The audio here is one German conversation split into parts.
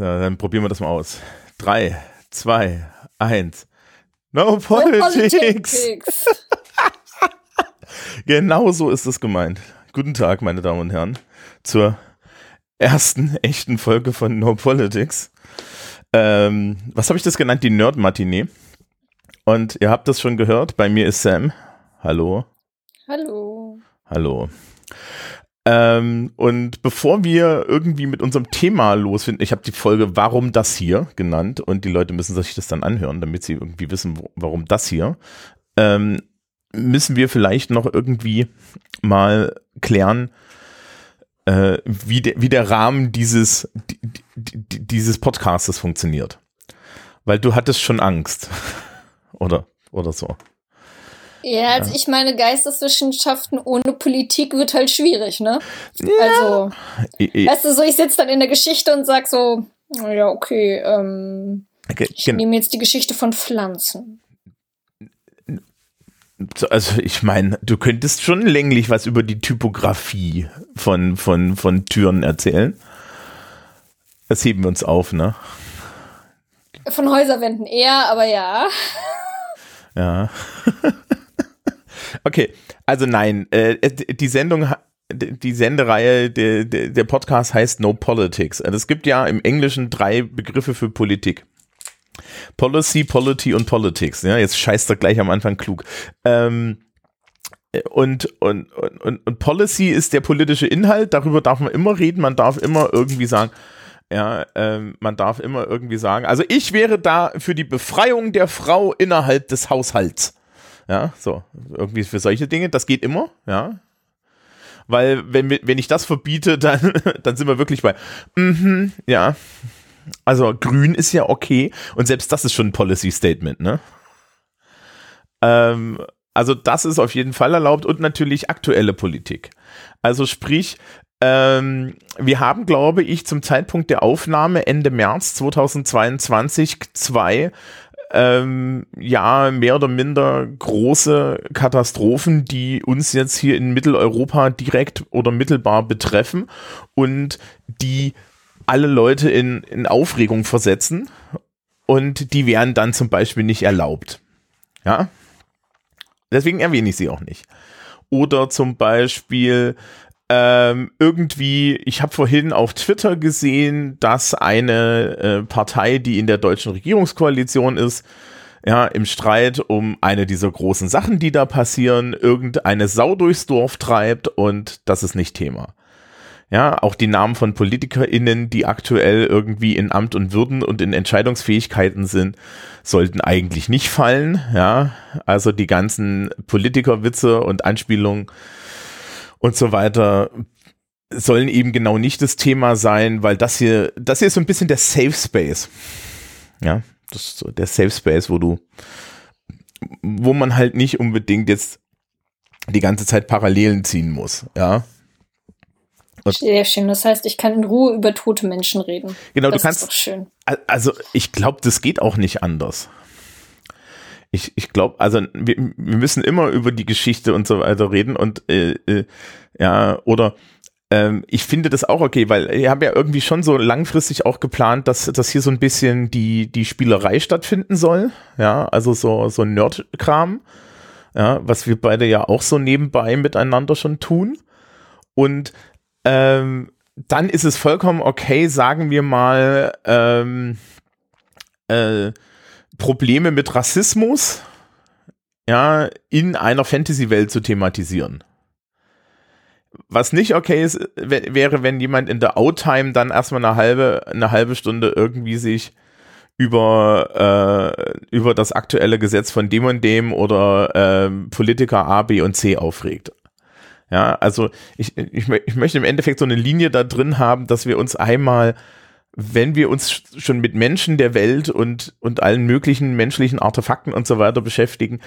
So, dann probieren wir das mal aus. Drei, zwei, eins. No politics. No politics. genau so ist es gemeint. Guten Tag, meine Damen und Herren, zur ersten echten Folge von No Politics. Ähm, was habe ich das genannt? Die Nerd-Matinee. Und ihr habt das schon gehört, bei mir ist Sam. Hallo. Hallo. Hallo. Ähm, und bevor wir irgendwie mit unserem Thema losfinden, ich habe die Folge Warum das hier genannt und die Leute müssen sich das dann anhören, damit sie irgendwie wissen, wo, warum das hier. Ähm, müssen wir vielleicht noch irgendwie mal klären, äh, wie, de, wie der Rahmen dieses, dieses Podcastes funktioniert. Weil du hattest schon Angst. oder, oder so. Ja, also ich meine, Geisteswissenschaften ohne Politik wird halt schwierig, ne? Ja. Also, weißt du, so ich sitze dann in der Geschichte und sag so, ja, okay, ähm, okay, ich nehme jetzt die Geschichte von Pflanzen. Also ich meine, du könntest schon länglich was über die Typografie von, von, von Türen erzählen. Das heben wir uns auf, ne? Von Häuserwänden eher, aber ja. Ja. Okay, also nein, äh, die Sendung, die Sendereihe, der, der Podcast heißt No Politics. Also es gibt ja im Englischen drei Begriffe für Politik. Policy, Polity und Politics. Ja, jetzt scheißt er gleich am Anfang klug. Ähm, und, und, und, und Policy ist der politische Inhalt, darüber darf man immer reden, man darf immer irgendwie sagen, ja, ähm, man darf immer irgendwie sagen, also ich wäre da für die Befreiung der Frau innerhalb des Haushalts. Ja, so, irgendwie für solche Dinge, das geht immer, ja. Weil, wenn, wenn ich das verbiete, dann, dann sind wir wirklich bei, mhm, ja. Also, grün ist ja okay und selbst das ist schon ein Policy Statement, ne? Ähm, also, das ist auf jeden Fall erlaubt und natürlich aktuelle Politik. Also, sprich, ähm, wir haben, glaube ich, zum Zeitpunkt der Aufnahme Ende März 2022 zwei ähm, ja mehr oder minder große Katastrophen, die uns jetzt hier in Mitteleuropa direkt oder mittelbar betreffen und die alle Leute in, in Aufregung versetzen und die wären dann zum Beispiel nicht erlaubt. Ja, deswegen erwähne ich sie auch nicht. Oder zum Beispiel ähm, irgendwie, ich habe vorhin auf Twitter gesehen, dass eine äh, Partei, die in der deutschen Regierungskoalition ist, ja, im Streit um eine dieser großen Sachen, die da passieren, irgendeine Sau durchs Dorf treibt und das ist nicht Thema. Ja, auch die Namen von PolitikerInnen, die aktuell irgendwie in Amt und Würden und in Entscheidungsfähigkeiten sind, sollten eigentlich nicht fallen. Ja, also die ganzen Politikerwitze und Anspielungen und so weiter sollen eben genau nicht das Thema sein, weil das hier, das hier ist so ein bisschen der Safe Space. Ja, das ist so der Safe Space, wo du, wo man halt nicht unbedingt jetzt die ganze Zeit Parallelen ziehen muss, ja. Und Sehr schön. Das heißt, ich kann in Ruhe über tote Menschen reden. Genau, das du kannst. Ist doch schön. Also, ich glaube, das geht auch nicht anders ich, ich glaube, also wir, wir müssen immer über die Geschichte und so weiter reden und äh, äh, ja, oder ähm, ich finde das auch okay, weil ich habe ja irgendwie schon so langfristig auch geplant, dass, dass hier so ein bisschen die, die Spielerei stattfinden soll. Ja, also so, so Nerd-Kram. Ja, was wir beide ja auch so nebenbei miteinander schon tun. Und ähm, dann ist es vollkommen okay, sagen wir mal, ähm, äh, Probleme mit Rassismus ja, in einer Fantasy-Welt zu thematisieren. Was nicht okay ist, wäre, wenn jemand in der Outtime dann erstmal eine halbe, eine halbe Stunde irgendwie sich über, äh, über das aktuelle Gesetz von dem und dem oder äh, Politiker A, B und C aufregt. Ja, also ich, ich, ich möchte im Endeffekt so eine Linie da drin haben, dass wir uns einmal wenn wir uns schon mit Menschen der Welt und, und allen möglichen menschlichen Artefakten und so weiter beschäftigen,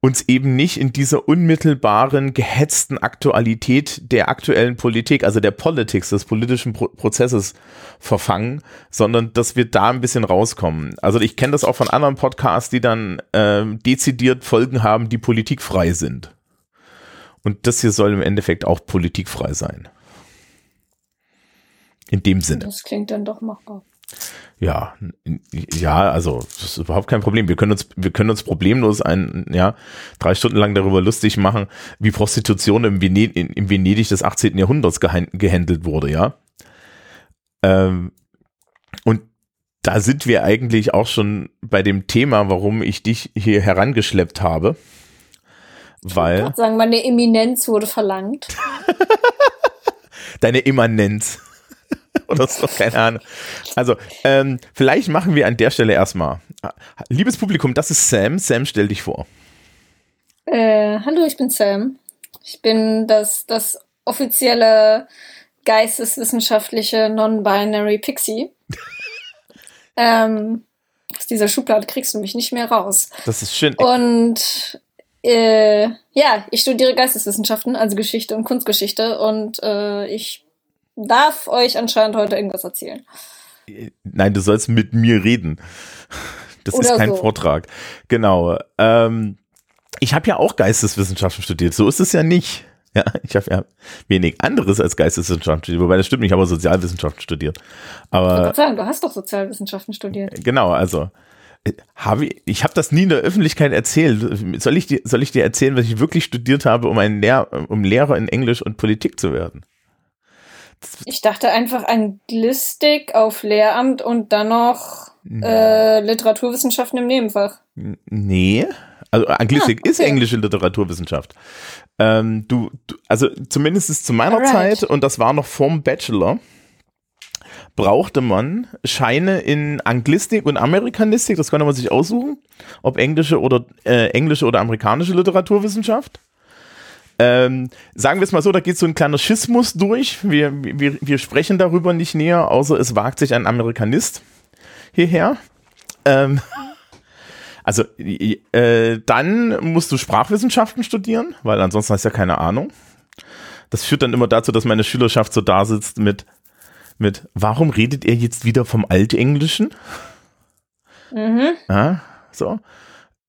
uns eben nicht in dieser unmittelbaren, gehetzten Aktualität der aktuellen Politik, also der Politics, des politischen Pro Prozesses verfangen, sondern dass wir da ein bisschen rauskommen. Also ich kenne das auch von anderen Podcasts, die dann äh, dezidiert Folgen haben, die politikfrei sind. Und das hier soll im Endeffekt auch politikfrei sein. In dem Sinne. Das klingt dann doch machbar. Ja, ja, also das ist überhaupt kein Problem. Wir können uns, wir können uns problemlos ein, ja, drei Stunden lang darüber lustig machen, wie Prostitution im, Vened im Venedig des 18. Jahrhunderts gehandelt wurde, ja. Ähm, und da sind wir eigentlich auch schon bei dem Thema, warum ich dich hier herangeschleppt habe. Weil. Ich sagen, meine Eminenz wurde verlangt. Deine Immanenz. Oder so, keine Ahnung. Also, ähm, vielleicht machen wir an der Stelle erstmal. Liebes Publikum, das ist Sam. Sam, stell dich vor. Äh, hallo, ich bin Sam. Ich bin das, das offizielle geisteswissenschaftliche Non-Binary Pixie. ähm, aus dieser Schublade kriegst du mich nicht mehr raus. Das ist schön. Und äh, ja, ich studiere Geisteswissenschaften, also Geschichte und Kunstgeschichte und äh, ich darf euch anscheinend heute irgendwas erzählen. Nein, du sollst mit mir reden. Das Oder ist kein so. Vortrag. Genau. Ähm, ich habe ja auch Geisteswissenschaften studiert. So ist es ja nicht. Ja, ich habe ja wenig anderes als Geisteswissenschaften studiert, wobei das stimmt nicht, ich habe Sozialwissenschaften studiert. Aber ich sagen, du hast doch Sozialwissenschaften studiert. Genau, also habe ich, ich habe das nie in der Öffentlichkeit erzählt. Soll ich dir, soll ich dir erzählen, was ich wirklich studiert habe, um ein Lehr um Lehrer in Englisch und Politik zu werden? Ich dachte einfach Anglistik auf Lehramt und dann noch äh, Literaturwissenschaften im Nebenfach. Nee, also Anglistik ah, okay. ist englische Literaturwissenschaft. Ähm, du, du, also zumindest zu meiner Alright. Zeit, und das war noch vorm Bachelor, brauchte man Scheine in Anglistik und Amerikanistik, das konnte man sich aussuchen, ob englische oder äh, englische oder amerikanische Literaturwissenschaft. Ähm, sagen wir es mal so, da geht so ein kleiner Schismus durch. Wir, wir, wir sprechen darüber nicht näher, außer es wagt sich ein Amerikanist hierher. Ähm, also äh, dann musst du Sprachwissenschaften studieren, weil ansonsten hast du ja keine Ahnung. Das führt dann immer dazu, dass meine Schülerschaft so da sitzt mit, mit warum redet ihr jetzt wieder vom Altenglischen? Mhm. Ja, so.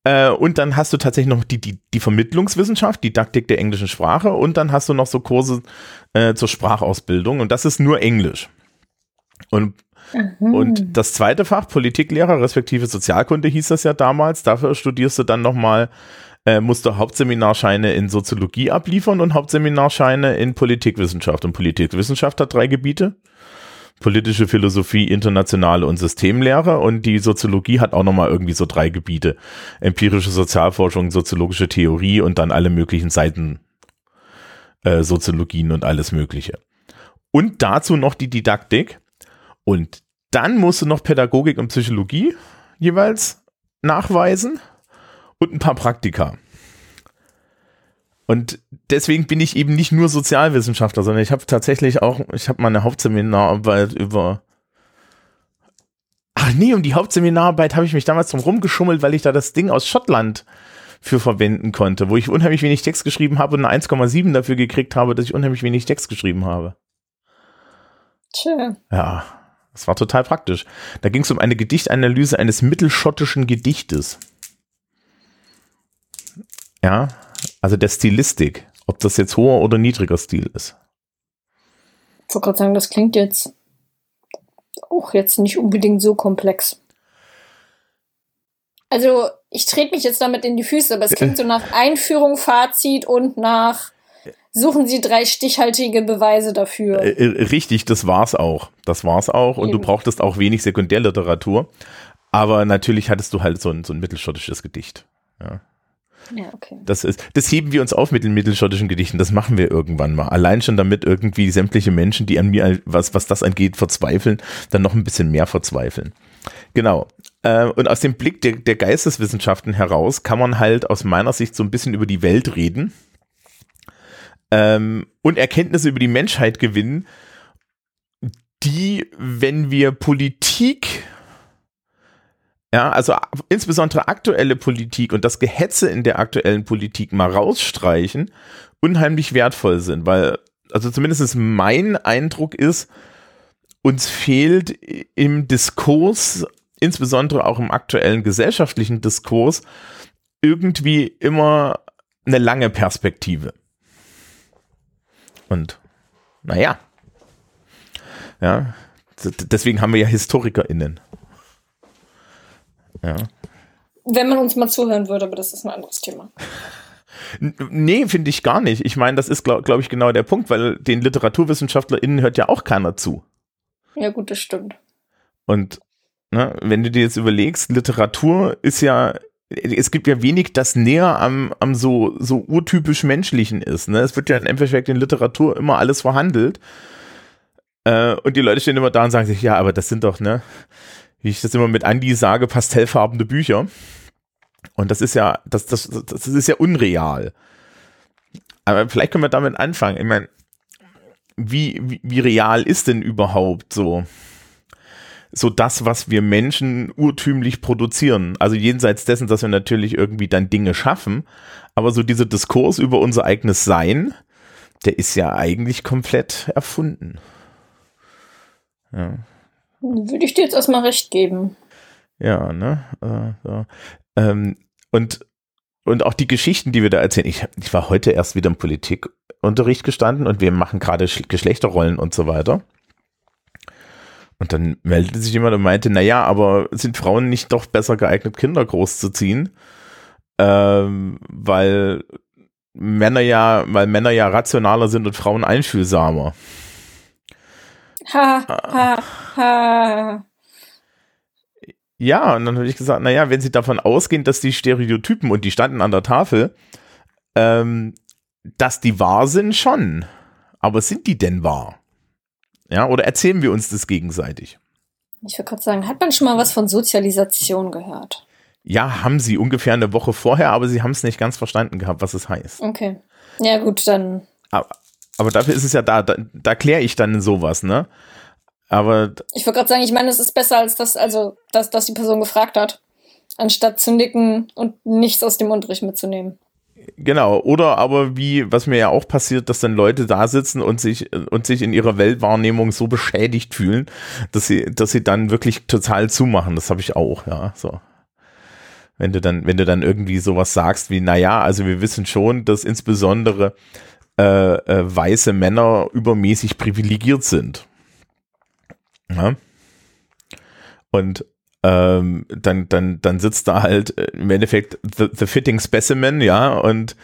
Äh, und dann hast du tatsächlich noch die, die, die Vermittlungswissenschaft, Didaktik der englischen Sprache und dann hast du noch so Kurse äh, zur Sprachausbildung und das ist nur Englisch. Und Mhm. Und das zweite Fach, Politiklehrer respektive Sozialkunde hieß das ja damals, dafür studierst du dann nochmal, äh, musst du Hauptseminarscheine in Soziologie abliefern und Hauptseminarscheine in Politikwissenschaft. Und Politikwissenschaft hat drei Gebiete. Politische Philosophie, internationale und Systemlehre und die Soziologie hat auch nochmal irgendwie so drei Gebiete. Empirische Sozialforschung, soziologische Theorie und dann alle möglichen Seiten äh, Soziologien und alles mögliche. Und dazu noch die Didaktik. Und dann musst du noch Pädagogik und Psychologie jeweils nachweisen und ein paar Praktika. Und deswegen bin ich eben nicht nur Sozialwissenschaftler, sondern ich habe tatsächlich auch, ich habe meine Hauptseminararbeit über Ach nee, um die Hauptseminararbeit habe ich mich damals drum rumgeschummelt, weil ich da das Ding aus Schottland für verwenden konnte, wo ich unheimlich wenig Text geschrieben habe und eine 1,7 dafür gekriegt habe, dass ich unheimlich wenig Text geschrieben habe. Tja. Ja. Das war total praktisch. Da ging es um eine Gedichtanalyse eines mittelschottischen Gedichtes. Ja, also der Stilistik, ob das jetzt hoher oder niedriger Stil ist. Ich wollte gerade sagen, das klingt jetzt auch jetzt nicht unbedingt so komplex. Also, ich trete mich jetzt damit in die Füße, aber es klingt so nach Einführung, Fazit und nach suchen Sie drei stichhaltige Beweise dafür. Äh, äh, richtig, das war's auch. Das war's auch. Und Eben. du brauchtest auch wenig Sekundärliteratur. Aber natürlich hattest du halt so ein, so ein mittelschottisches Gedicht. Ja. Ja, okay. Das, ist, das heben wir uns auf mit den mittelschottischen Gedichten. Das machen wir irgendwann mal. Allein schon damit irgendwie sämtliche Menschen, die an mir, was, was das angeht, verzweifeln, dann noch ein bisschen mehr verzweifeln. Genau. Äh, und aus dem Blick der, der Geisteswissenschaften heraus kann man halt aus meiner Sicht so ein bisschen über die Welt reden ähm, und Erkenntnisse über die Menschheit gewinnen, die, wenn wir Politik ja, also insbesondere aktuelle Politik und das Gehetze in der aktuellen Politik mal rausstreichen, unheimlich wertvoll sind, weil, also zumindest mein Eindruck ist, uns fehlt im Diskurs, insbesondere auch im aktuellen gesellschaftlichen Diskurs, irgendwie immer eine lange Perspektive. Und naja, ja, Deswegen haben wir ja HistorikerInnen. Ja. Wenn man uns mal zuhören würde, aber das ist ein anderes Thema. Nee, finde ich gar nicht. Ich meine, das ist, glaube glaub ich, genau der Punkt, weil den LiteraturwissenschaftlerInnen hört ja auch keiner zu. Ja, gut, das stimmt. Und ne, wenn du dir jetzt überlegst, Literatur ist ja, es gibt ja wenig, das näher am, am so, so urtypisch Menschlichen ist. Ne? Es wird ja im Endeffekt in Literatur immer alles verhandelt. Äh, und die Leute stehen immer da und sagen sich, ja, aber das sind doch, ne, wie ich das immer mit Andy sage, pastellfarbene Bücher. Und das ist ja, das, das, das ist ja unreal. Aber vielleicht können wir damit anfangen. Ich meine, wie, wie, wie real ist denn überhaupt so, so das, was wir Menschen urtümlich produzieren? Also jenseits dessen, dass wir natürlich irgendwie dann Dinge schaffen, aber so dieser Diskurs über unser eigenes Sein, der ist ja eigentlich komplett erfunden. Ja. Würde ich dir jetzt erstmal recht geben. Ja, ne? Äh, so. ähm, und, und auch die Geschichten, die wir da erzählen. Ich, ich war heute erst wieder im Politikunterricht gestanden und wir machen gerade Geschlechterrollen und so weiter. Und dann meldete sich jemand und meinte, naja, aber sind Frauen nicht doch besser geeignet, Kinder großzuziehen? Ähm, weil Männer ja, weil Männer ja rationaler sind und Frauen einfühlsamer. Ha, ha, ha. Ja, und dann habe ich gesagt, naja, wenn Sie davon ausgehen, dass die Stereotypen, und die standen an der Tafel, ähm, dass die wahr sind, schon. Aber sind die denn wahr? Ja, oder erzählen wir uns das gegenseitig? Ich würde gerade sagen, hat man schon mal was von Sozialisation gehört? Ja, haben sie ungefähr eine Woche vorher, aber sie haben es nicht ganz verstanden gehabt, was es heißt. Okay. Ja, gut, dann. Aber, aber dafür ist es ja da, da, da kläre ich dann sowas, ne? Aber. Ich wollte gerade sagen, ich meine, es ist besser als das, also, dass, dass die Person gefragt hat, anstatt zu nicken und nichts aus dem Unterricht mitzunehmen. Genau, oder aber wie, was mir ja auch passiert, dass dann Leute da sitzen und sich und sich in ihrer Weltwahrnehmung so beschädigt fühlen, dass sie, dass sie dann wirklich total zumachen. Das habe ich auch, ja. So. Wenn du dann, wenn du dann irgendwie sowas sagst wie, naja, also wir wissen schon, dass insbesondere äh, äh, weiße Männer übermäßig privilegiert sind. Ja? Und ähm, dann, dann, dann sitzt da halt äh, im Endeffekt the, the fitting specimen, ja, und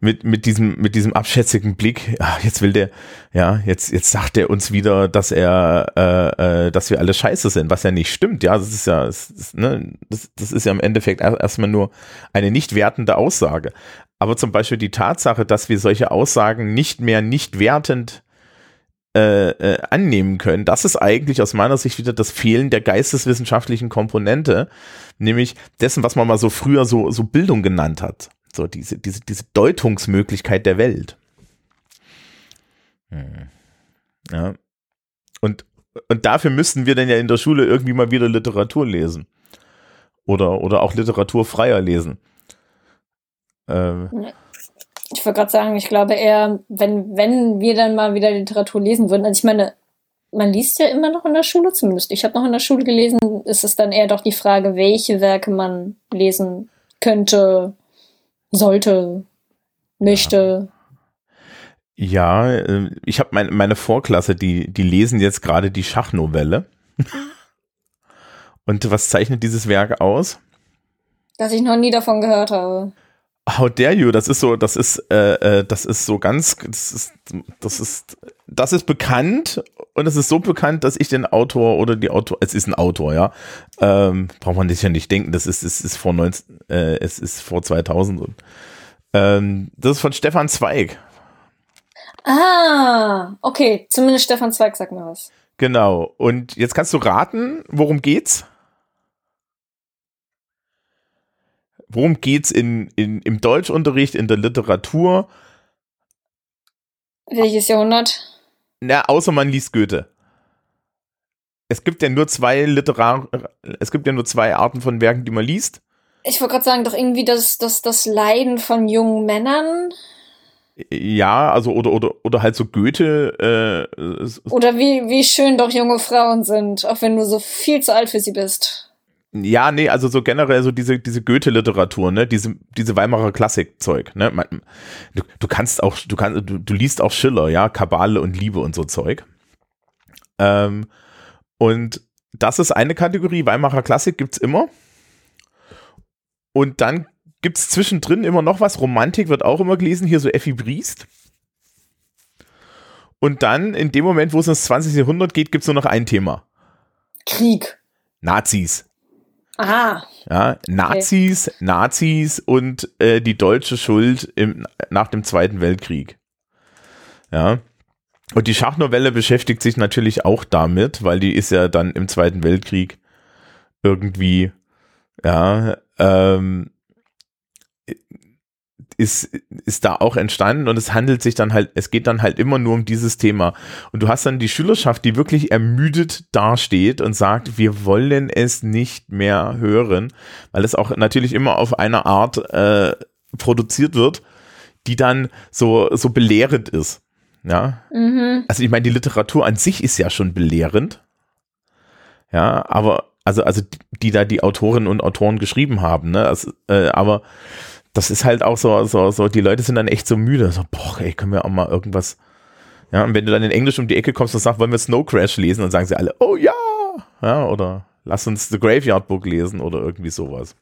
mit, mit diesem, mit diesem abschätzigen Blick, ja, jetzt will der, ja, jetzt, jetzt sagt er uns wieder, dass er, äh, äh, dass wir alle scheiße sind, was ja nicht stimmt, ja, das ist ja, das, ne, das, das ist ja im Endeffekt erstmal nur eine nicht wertende Aussage. Aber zum Beispiel die Tatsache, dass wir solche Aussagen nicht mehr nicht wertend äh, äh, annehmen können. Das ist eigentlich aus meiner Sicht wieder das Fehlen der geisteswissenschaftlichen Komponente, nämlich dessen, was man mal so früher so, so Bildung genannt hat. So diese, diese, diese Deutungsmöglichkeit der Welt. Hm. Ja. Und, und dafür müssten wir dann ja in der Schule irgendwie mal wieder Literatur lesen. Oder, oder auch Literatur freier lesen. Ähm, ich wollte gerade sagen, ich glaube eher, wenn, wenn wir dann mal wieder Literatur lesen würden, also ich meine, man liest ja immer noch in der Schule, zumindest ich habe noch in der Schule gelesen, ist es dann eher doch die Frage, welche Werke man lesen könnte, sollte, möchte. Ja, äh, ich habe mein, meine Vorklasse, die, die lesen jetzt gerade die Schachnovelle. Und was zeichnet dieses Werk aus? Dass ich noch nie davon gehört habe. How dare you? Das ist so, das ist, äh, äh, das ist so ganz, das ist, das ist, das ist bekannt und es ist so bekannt, dass ich den Autor oder die Autor, es ist ein Autor, ja, ähm, braucht man sich ja nicht denken, das ist, es ist vor 19, äh, es ist vor 2000 und, ähm, das ist von Stefan Zweig. Ah, okay, zumindest Stefan Zweig sagt mir was. Genau. Und jetzt kannst du raten, worum geht's? Worum geht's in, in, im Deutschunterricht, in der Literatur? Welches Jahrhundert? Na, außer man liest Goethe. Es gibt ja nur zwei Literar, es gibt ja nur zwei Arten von Werken, die man liest. Ich wollte gerade sagen, doch irgendwie das, das, das Leiden von jungen Männern. Ja, also oder oder oder halt so Goethe. Äh, oder wie wie schön doch junge Frauen sind, auch wenn du so viel zu alt für sie bist. Ja, nee, also so generell so diese, diese Goethe-Literatur, ne, diese, diese Weimarer Klassik-Zeug, ne, du, du kannst auch, du kannst, du, du liest auch Schiller, ja, Kabale und Liebe und so Zeug. Ähm, Und das ist eine Kategorie. Weimarer Klassik gibt es immer. Und dann gibt es zwischendrin immer noch was. Romantik wird auch immer gelesen. Hier so Effi Briest. Und dann, in dem Moment, wo es ins 20. Jahrhundert geht, gibt es nur noch ein Thema. Krieg. Nazis. Aha. Ja, Nazis, okay. Nazis und äh, die deutsche Schuld im, nach dem Zweiten Weltkrieg. Ja. Und die Schachnovelle beschäftigt sich natürlich auch damit, weil die ist ja dann im Zweiten Weltkrieg irgendwie, ja, ähm, ist, ist da auch entstanden und es handelt sich dann halt, es geht dann halt immer nur um dieses Thema. Und du hast dann die Schülerschaft, die wirklich ermüdet dasteht und sagt, wir wollen es nicht mehr hören, weil es auch natürlich immer auf eine Art äh, produziert wird, die dann so, so belehrend ist. Ja. Mhm. Also ich meine, die Literatur an sich ist ja schon belehrend. Ja, aber also, also die, die da die Autorinnen und Autoren geschrieben haben, ne? Also, äh, aber das ist halt auch so, so, so, die Leute sind dann echt so müde. So, boah, ey, können wir auch mal irgendwas. Ja, und wenn du dann in Englisch um die Ecke kommst und sagst, wollen wir Snow Crash lesen, dann sagen sie alle, oh ja! Ja, oder lass uns The Graveyard Book lesen oder irgendwie sowas.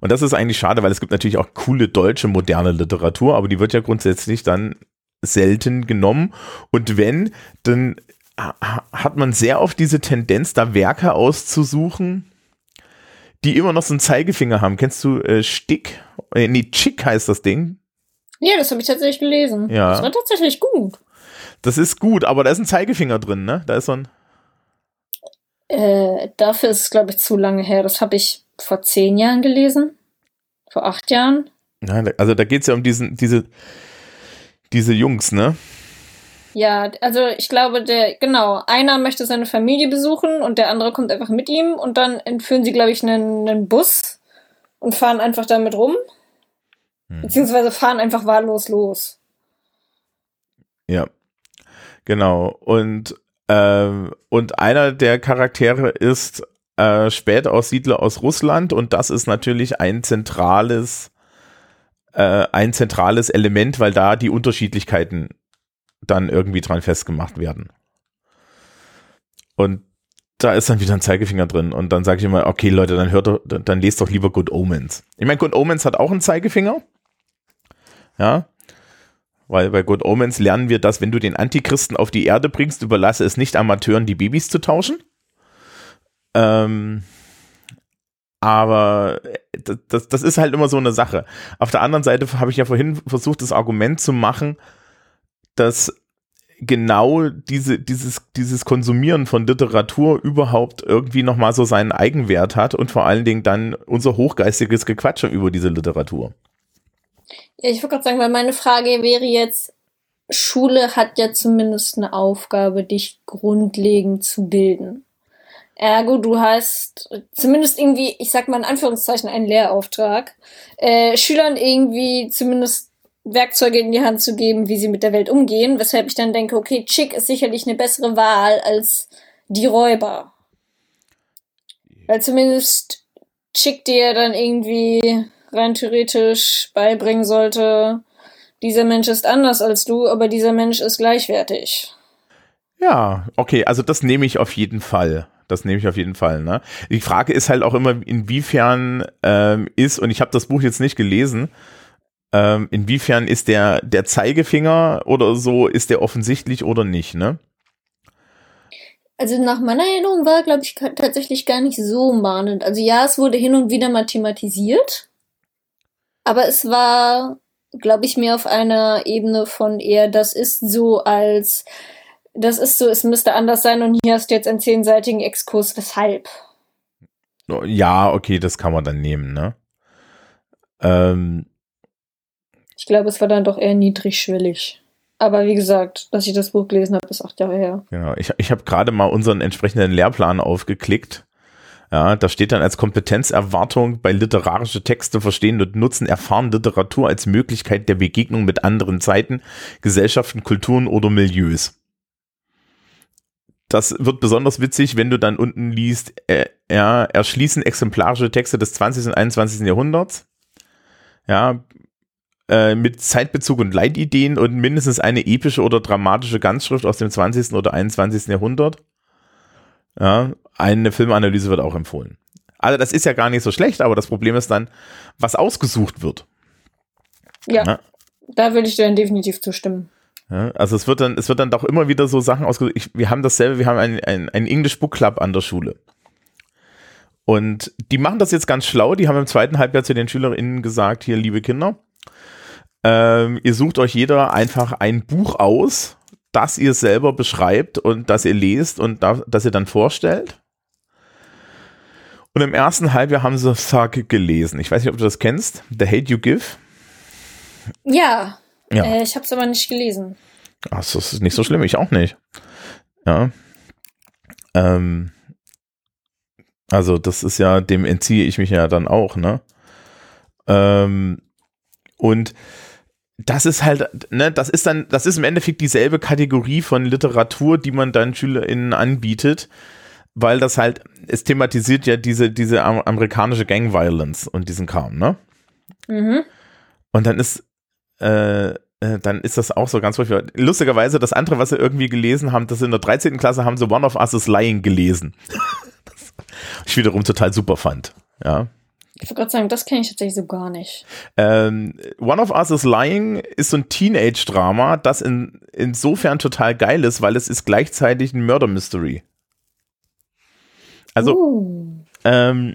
Und das ist eigentlich schade, weil es gibt natürlich auch coole deutsche moderne Literatur, aber die wird ja grundsätzlich dann selten genommen. Und wenn, dann hat man sehr oft diese Tendenz, da Werke auszusuchen, die immer noch so einen Zeigefinger haben. Kennst du äh, Stick? Äh, nee, Chick heißt das Ding. Ja, das habe ich tatsächlich gelesen. Ja. Das war tatsächlich gut. Das ist gut, aber da ist ein Zeigefinger drin, ne? Da ist so ein. Äh, dafür ist es, glaube ich, zu lange her. Das habe ich vor zehn Jahren gelesen. Vor acht Jahren. Nein, also da geht es ja um diesen, diese, diese Jungs, ne? Ja, also ich glaube, der, genau, einer möchte seine Familie besuchen und der andere kommt einfach mit ihm und dann entführen sie, glaube ich, einen, einen Bus und fahren einfach damit rum. Hm. Beziehungsweise fahren einfach wahllos los. Ja, genau. Und, äh, und einer der Charaktere ist äh, Spätaussiedler aus Russland und das ist natürlich ein zentrales, äh, ein zentrales Element, weil da die Unterschiedlichkeiten dann irgendwie dran festgemacht werden. Und da ist dann wieder ein Zeigefinger drin und dann sage ich immer, okay Leute, dann hört dann lest doch lieber Good Omens. Ich meine, Good Omens hat auch einen Zeigefinger. Ja. Weil bei Good Omens lernen wir, dass wenn du den Antichristen auf die Erde bringst, überlasse es nicht Amateuren, die Babys zu tauschen. Ähm, aber das, das ist halt immer so eine Sache. Auf der anderen Seite habe ich ja vorhin versucht, das Argument zu machen, dass genau diese, dieses, dieses Konsumieren von Literatur überhaupt irgendwie nochmal so seinen Eigenwert hat und vor allen Dingen dann unser hochgeistiges Gequatsche über diese Literatur. Ja, ich würde gerade sagen, weil meine Frage wäre jetzt, Schule hat ja zumindest eine Aufgabe, dich grundlegend zu bilden. Ergo, du hast zumindest irgendwie, ich sag mal in Anführungszeichen, einen Lehrauftrag, äh, Schülern irgendwie zumindest Werkzeuge in die Hand zu geben, wie sie mit der Welt umgehen, weshalb ich dann denke, okay, Chick ist sicherlich eine bessere Wahl als die Räuber. Weil zumindest Chick dir dann irgendwie rein theoretisch beibringen sollte, dieser Mensch ist anders als du, aber dieser Mensch ist gleichwertig. Ja, okay, also das nehme ich auf jeden Fall. Das nehme ich auf jeden Fall. Ne? Die Frage ist halt auch immer, inwiefern ähm, ist, und ich habe das Buch jetzt nicht gelesen, ähm, inwiefern ist der, der Zeigefinger oder so, ist der offensichtlich oder nicht, ne? Also nach meiner Erinnerung war, glaube ich, tatsächlich gar nicht so mahnend. Also ja, es wurde hin und wieder mathematisiert, aber es war, glaube ich, mehr auf einer Ebene von eher, das ist so als, das ist so, es müsste anders sein und hier hast du jetzt einen zehnseitigen Exkurs, weshalb? Ja, okay, das kann man dann nehmen, ne? Ähm, ich glaube, es war dann doch eher niedrigschwellig. Aber wie gesagt, dass ich das Buch gelesen habe, ist acht Jahre her. Genau. Ich, ich habe gerade mal unseren entsprechenden Lehrplan aufgeklickt. Ja, da steht dann als Kompetenzerwartung bei literarische Texte verstehen und nutzen erfahren Literatur als Möglichkeit der Begegnung mit anderen Zeiten, Gesellschaften, Kulturen oder Milieus. Das wird besonders witzig, wenn du dann unten liest, äh, ja, erschließen exemplarische Texte des 20. und 21. Jahrhunderts. Ja, äh, mit Zeitbezug und Leitideen und mindestens eine epische oder dramatische Ganzschrift aus dem 20. oder 21. Jahrhundert. Ja, eine Filmanalyse wird auch empfohlen. Also das ist ja gar nicht so schlecht, aber das Problem ist dann, was ausgesucht wird. Ja, ja. da würde ich dir dann definitiv zustimmen. Ja, also es wird dann, es wird dann doch immer wieder so Sachen ausgesucht. Ich, wir haben dasselbe, wir haben einen ein English Book Club an der Schule. Und die machen das jetzt ganz schlau. Die haben im zweiten Halbjahr zu den SchülerInnen gesagt, hier, liebe Kinder, ähm, ihr sucht euch jeder einfach ein Buch aus, das ihr selber beschreibt und das ihr lest und da, das ihr dann vorstellt. Und im ersten Halbjahr haben sie Thug gelesen. Ich weiß nicht, ob du das kennst. The Hate You Give. Ja. ja. Äh, ich habe es aber nicht gelesen. Ach, das ist nicht so schlimm. Ich auch nicht. Ja. Ähm, also das ist ja, dem entziehe ich mich ja dann auch, ne? Ähm, und das ist halt, ne, das ist dann, das ist im Endeffekt dieselbe Kategorie von Literatur, die man dann SchülerInnen anbietet, weil das halt, es thematisiert ja diese, diese amerikanische Gang Violence und diesen Kram, ne? Mhm. Und dann ist, äh, äh dann ist das auch so ganz häufig. Lustigerweise, das andere, was sie irgendwie gelesen haben, das in der 13. Klasse haben sie One of Us is Lying gelesen. ich wiederum total super fand. Ja. Ich wollte gerade sagen, das kenne ich tatsächlich so gar nicht. Ähm, One of Us is Lying ist so ein Teenage-Drama, das in, insofern total geil ist, weil es ist gleichzeitig ein Murder-Mystery. Also, uh. ähm,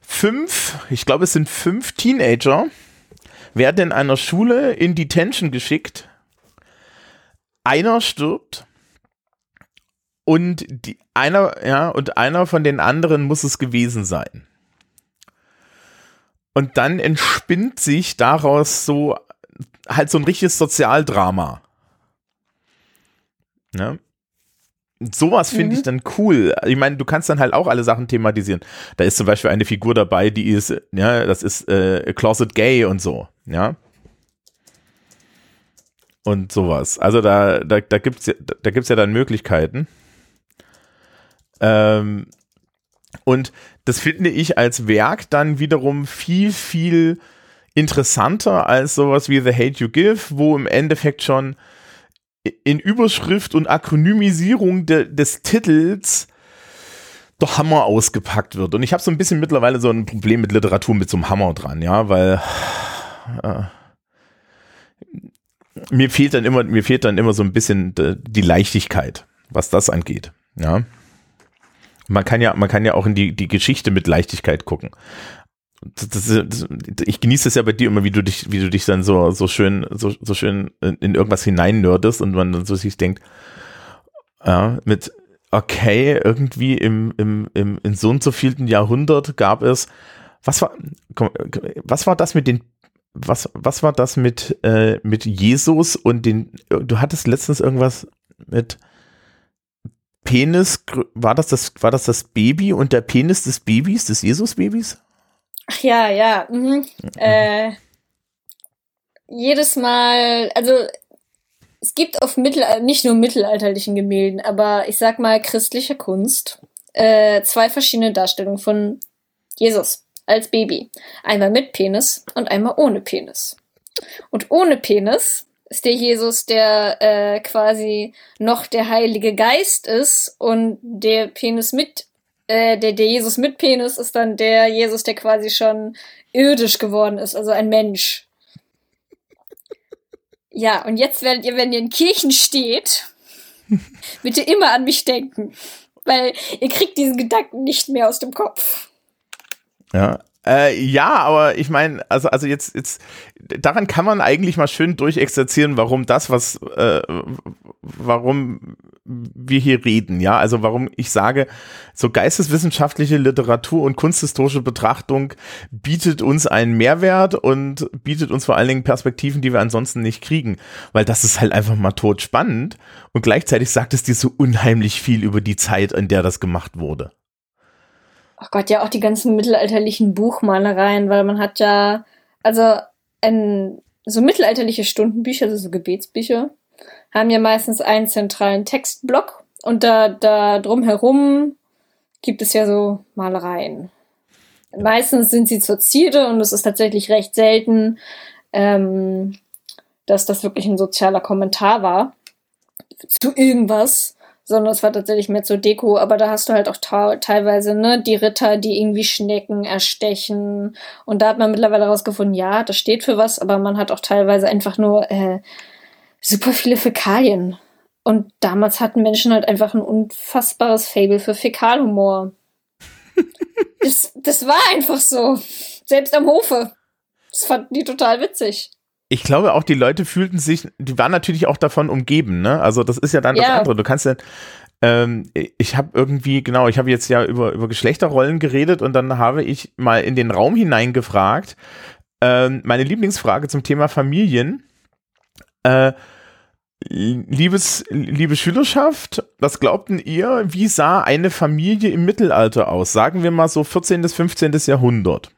fünf, ich glaube, es sind fünf Teenager, werden in einer Schule in Detention geschickt. Einer stirbt und die, einer, ja, und einer von den anderen muss es gewesen sein. Und dann entspinnt sich daraus so halt so ein richtiges Sozialdrama. Ne? Sowas finde mhm. ich dann cool. Ich meine, du kannst dann halt auch alle Sachen thematisieren. Da ist zum Beispiel eine Figur dabei, die ist, ja, das ist äh, Closet Gay und so, ja. Und sowas. Also da, da, da gibt's ja, da gibt's ja dann Möglichkeiten. Ähm, und das finde ich als Werk dann wiederum viel, viel interessanter als sowas wie The Hate You Give, wo im Endeffekt schon in Überschrift und Akronymisierung de, des Titels der Hammer ausgepackt wird. Und ich habe so ein bisschen mittlerweile so ein Problem mit Literatur mit so einem Hammer dran, ja, weil äh, mir fehlt dann immer, mir fehlt dann immer so ein bisschen die Leichtigkeit, was das angeht, ja. Man kann ja, man kann ja auch in die, die Geschichte mit Leichtigkeit gucken. Das, das, das, ich genieße es ja bei dir immer, wie du dich, wie du dich dann so, so schön, so, so schön in, irgendwas hinein nördest und man dann so sich denkt, ja, mit, okay, irgendwie im, im, im, in so und so vielen Jahrhundert gab es, was war, was war das mit den, was, was war das mit, äh, mit Jesus und den, du hattest letztens irgendwas mit, Penis, war das das, war das das Baby und der Penis des Babys, des Jesus-Babys? Ach ja, ja. Mhm. Äh, jedes Mal, also es gibt auf Mittel, nicht nur mittelalterlichen Gemälden, aber ich sag mal christlicher Kunst, äh, zwei verschiedene Darstellungen von Jesus als Baby. Einmal mit Penis und einmal ohne Penis. Und ohne Penis ist der Jesus, der äh, quasi noch der Heilige Geist ist und der Penis mit, äh, der, der Jesus mit Penis ist dann der Jesus, der quasi schon irdisch geworden ist, also ein Mensch. Ja, und jetzt werdet ihr, wenn ihr in Kirchen steht, bitte immer an mich denken. Weil ihr kriegt diesen Gedanken nicht mehr aus dem Kopf. Ja, äh, ja, aber ich meine, also, also jetzt, jetzt, daran kann man eigentlich mal schön durchexerzieren, warum das, was, äh, warum wir hier reden, ja, also warum ich sage, so geisteswissenschaftliche Literatur und kunsthistorische Betrachtung bietet uns einen Mehrwert und bietet uns vor allen Dingen Perspektiven, die wir ansonsten nicht kriegen, weil das ist halt einfach mal tot spannend und gleichzeitig sagt es dir so unheimlich viel über die Zeit, in der das gemacht wurde ach Gott, ja auch die ganzen mittelalterlichen Buchmalereien, weil man hat ja, also ein, so mittelalterliche Stundenbücher, also so Gebetsbücher, haben ja meistens einen zentralen Textblock und da, da drumherum gibt es ja so Malereien. Meistens sind sie zur Zierde und es ist tatsächlich recht selten, ähm, dass das wirklich ein sozialer Kommentar war zu irgendwas, sondern es war tatsächlich mehr zur Deko. Aber da hast du halt auch teilweise ne, die Ritter, die irgendwie Schnecken erstechen. Und da hat man mittlerweile herausgefunden, ja, das steht für was, aber man hat auch teilweise einfach nur äh, super viele Fäkalien. Und damals hatten Menschen halt einfach ein unfassbares Fable für Fäkalhumor. das, das war einfach so. Selbst am Hofe. Das fanden die total witzig. Ich glaube auch, die Leute fühlten sich, die waren natürlich auch davon umgeben, ne? Also das ist ja dann ja. das andere. Du kannst ja, ähm, ich habe irgendwie, genau, ich habe jetzt ja über, über Geschlechterrollen geredet und dann habe ich mal in den Raum hineingefragt, ähm, meine Lieblingsfrage zum Thema Familien. Äh, Liebes, liebe Schülerschaft, was glaubten ihr, wie sah eine Familie im Mittelalter aus? Sagen wir mal so 14. bis 15. Jahrhundert.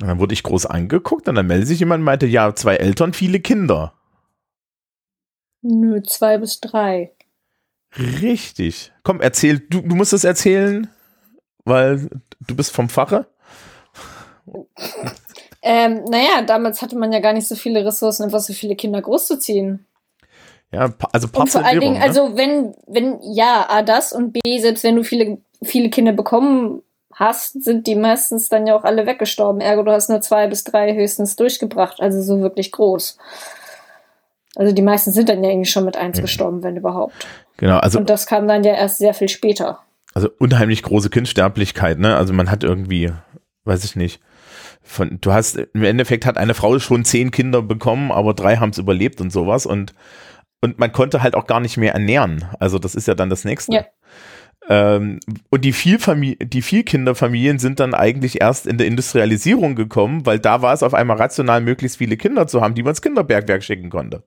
Und dann wurde ich groß angeguckt und dann meldete sich jemand und meinte, ja, zwei Eltern, viele Kinder. Nö, zwei bis drei. Richtig. Komm, erzähl, du, du musst es erzählen, weil du bist vom Fache. Ähm, naja, damals hatte man ja gar nicht so viele Ressourcen, einfach so viele Kinder großzuziehen. Ja, also Und vor allen Dingen, ne? also wenn, wenn, ja, A, das und B, selbst wenn du viele, viele Kinder bekommen hast, sind die meistens dann ja auch alle weggestorben. Ergo, du hast nur zwei bis drei höchstens durchgebracht, also so wirklich groß. Also die meisten sind dann ja irgendwie schon mit eins mhm. gestorben, wenn überhaupt. Genau, also. Und das kam dann ja erst sehr viel später. Also unheimlich große Kindsterblichkeit, ne? Also man hat irgendwie, weiß ich nicht, von, du hast, im Endeffekt hat eine Frau schon zehn Kinder bekommen, aber drei haben es überlebt und sowas und und man konnte halt auch gar nicht mehr ernähren. Also das ist ja dann das nächste. Ja. Ähm, und die, Vielfamili die Vielkinderfamilien sind dann eigentlich erst in der Industrialisierung gekommen, weil da war es auf einmal rational, möglichst viele Kinder zu haben, die man ins Kinderbergwerk schicken konnte.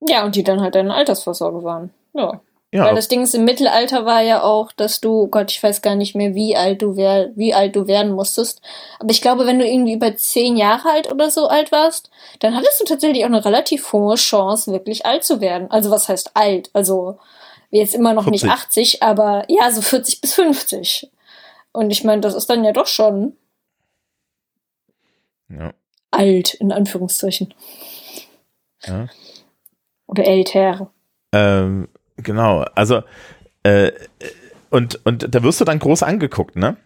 Ja, und die dann halt eine Altersvorsorge waren. Ja. Ja. Weil das Ding ist, im Mittelalter war ja auch, dass du, oh Gott, ich weiß gar nicht mehr, wie alt du wär, wie alt du werden musstest. Aber ich glaube, wenn du irgendwie über zehn Jahre alt oder so alt warst, dann hattest du tatsächlich auch eine relativ hohe Chance, wirklich alt zu werden. Also was heißt alt? Also jetzt immer noch 40. nicht 80, aber ja, so 40 bis 50. Und ich meine, das ist dann ja doch schon ja. alt, in Anführungszeichen. Ja. Oder älter. Ähm, Genau, also äh, und, und da wirst du dann groß angeguckt, ne?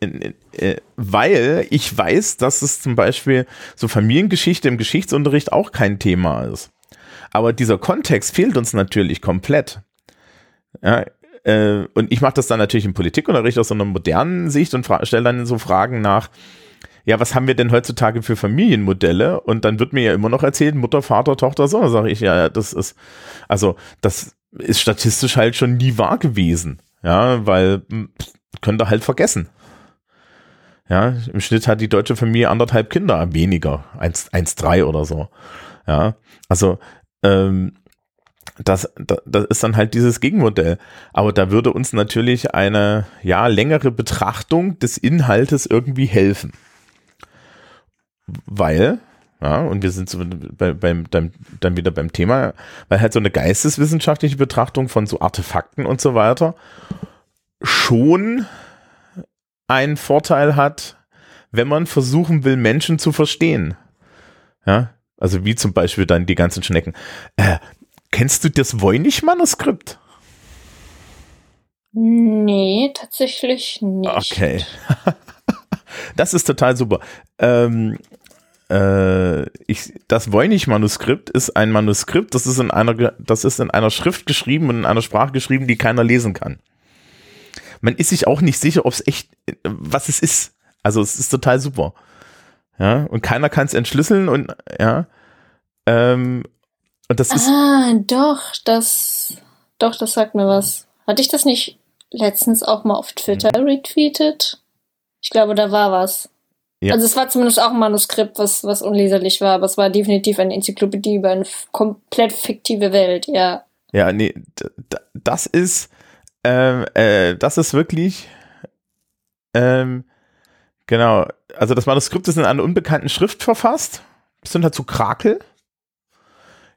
Äh, weil ich weiß, dass es zum Beispiel so Familiengeschichte im Geschichtsunterricht auch kein Thema ist. Aber dieser Kontext fehlt uns natürlich komplett. Ja, äh, und ich mache das dann natürlich im Politikunterricht aus so einer modernen Sicht und stelle dann so Fragen nach, ja, was haben wir denn heutzutage für Familienmodelle? Und dann wird mir ja immer noch erzählt, Mutter, Vater, Tochter, so. Da sage ich, ja, das ist, also das ist statistisch halt schon nie wahr gewesen. Ja, weil hm, könnt ihr halt vergessen. Ja, im Schnitt hat die deutsche Familie anderthalb Kinder weniger, eins, eins drei oder so. Ja, also ähm, das, das, ist dann halt dieses Gegenmodell. Aber da würde uns natürlich eine ja längere Betrachtung des Inhaltes irgendwie helfen, weil ja, und wir sind so bei, beim, dann, dann wieder beim Thema, weil halt so eine geisteswissenschaftliche Betrachtung von so Artefakten und so weiter schon einen Vorteil hat, wenn man versuchen will, Menschen zu verstehen. Ja, also wie zum Beispiel dann die ganzen Schnecken. Äh, kennst du das Voynich-Manuskript? Nee, tatsächlich nicht. Okay. das ist total super. Ähm, äh, ich, das Voynich-Manuskript ist ein Manuskript, das ist in einer, das ist in einer Schrift geschrieben und in einer Sprache geschrieben, die keiner lesen kann. Man ist sich auch nicht sicher, ob es echt, was es ist. Also es ist total super. Ja, und keiner kann es entschlüsseln und ja. Ähm, und das ist. Ah, doch, das, doch, das sagt mir was. Hatte ich das nicht letztens auch mal auf Twitter mhm. retweetet? Ich glaube, da war was. Ja. Also es war zumindest auch ein Manuskript, was, was unleserlich war, aber es war definitiv eine Enzyklopädie über eine komplett fiktive Welt, ja. Ja, nee, das ist, ähm, äh, das ist wirklich, ähm, genau, also das Manuskript ist in einer unbekannten Schrift verfasst, es sind halt so Krakel.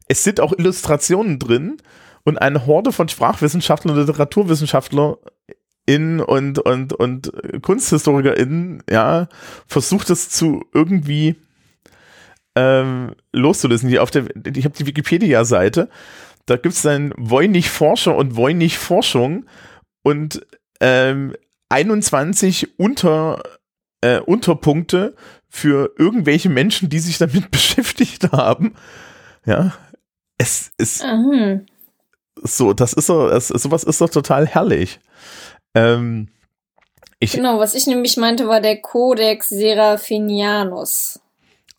Es sind auch Illustrationen drin und eine Horde von Sprachwissenschaftlern und Literaturwissenschaftlern und, und, und KunsthistorikerInnen, ja, versucht es zu irgendwie ähm, loszulösen. Die auf der, ich habe die Wikipedia-Seite, da gibt es dann Voynich Forscher und Voynich Forschung und ähm, 21 unter, äh, Unterpunkte für irgendwelche Menschen, die sich damit beschäftigt haben. Ja, es ist mhm. so, das ist so, es, sowas ist doch total herrlich. Ähm, ich, genau, was ich nämlich meinte, war der Codex Seraphinianus.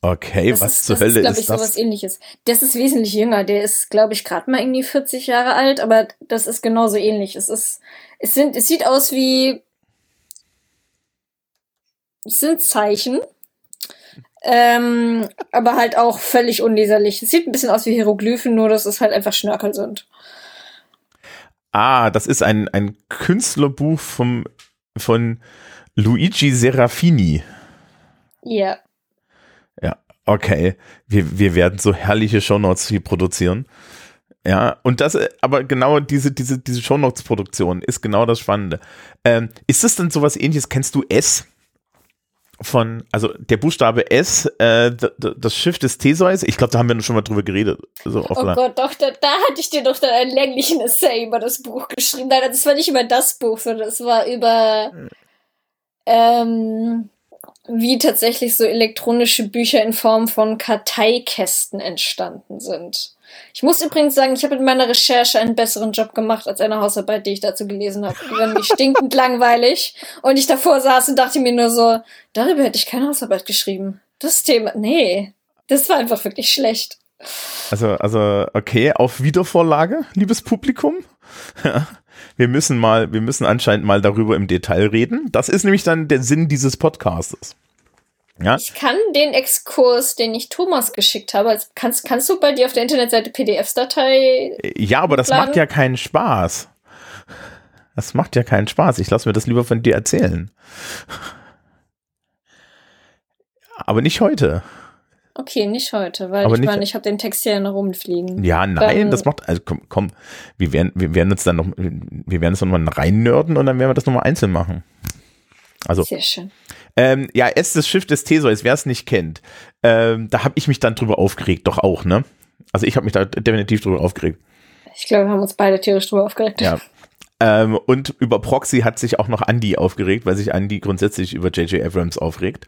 Okay, das was ist, zur das Hölle ist, glaub ist ich, das? sowas ähnliches. Das ist wesentlich jünger. Der ist, glaube ich, gerade mal irgendwie 40 Jahre alt, aber das ist genauso ähnlich. Es ist, es sind, es sieht aus wie, es sind Zeichen, ähm, aber halt auch völlig unleserlich. Es sieht ein bisschen aus wie Hieroglyphen, nur dass es halt einfach Schnörkel sind. Ah, das ist ein, ein Künstlerbuch vom, von Luigi Serafini. Ja. Ja, okay. Wir, wir werden so herrliche Shownotes hier produzieren. Ja, und das, aber genau diese, diese, diese Shownotes-Produktion ist genau das Spannende. Ähm, ist das denn sowas ähnliches? Kennst du S? Von, also der Buchstabe S, äh, das Schiff des Theseus, ich glaube, da haben wir schon mal drüber geredet. So oh Gott, doch, da, da hatte ich dir doch dann einen länglichen Essay über das Buch geschrieben. Nein, das war nicht über das Buch, sondern es war über ähm, wie tatsächlich so elektronische Bücher in Form von Karteikästen entstanden sind. Ich muss übrigens sagen, ich habe in meiner Recherche einen besseren Job gemacht als eine Hausarbeit, die ich dazu gelesen habe. Die war nämlich stinkend langweilig. Und ich davor saß und dachte mir nur so, darüber hätte ich keine Hausarbeit geschrieben. Das Thema, nee, das war einfach wirklich schlecht. Also, also, okay, auf Wiedervorlage, liebes Publikum. wir müssen mal, wir müssen anscheinend mal darüber im Detail reden. Das ist nämlich dann der Sinn dieses Podcastes. Ja? Ich kann den Exkurs, den ich Thomas geschickt habe, kannst, kannst du bei dir auf der Internetseite PDF-Datei. Ja, aber das laden? macht ja keinen Spaß. Das macht ja keinen Spaß. Ich lasse mir das lieber von dir erzählen. Aber nicht heute. Okay, nicht heute, weil aber ich meine, ich habe den Text hier noch rumfliegen. Ja, nein, dann, das macht, also komm, komm, wir werden, wir werden uns dann noch, wir werden uns nochmal reinnörden und dann werden wir das nochmal einzeln machen. Also, Sehr schön. Ähm, ja, es das Schiff des Theseus, wer es nicht kennt, ähm, da habe ich mich dann drüber aufgeregt, doch auch, ne? Also ich habe mich da definitiv drüber aufgeregt. Ich glaube, wir haben uns beide tierisch drüber aufgeregt. Ja. Ähm, und über Proxy hat sich auch noch Andy aufgeregt, weil sich Andy grundsätzlich über J.J. Abrams aufregt.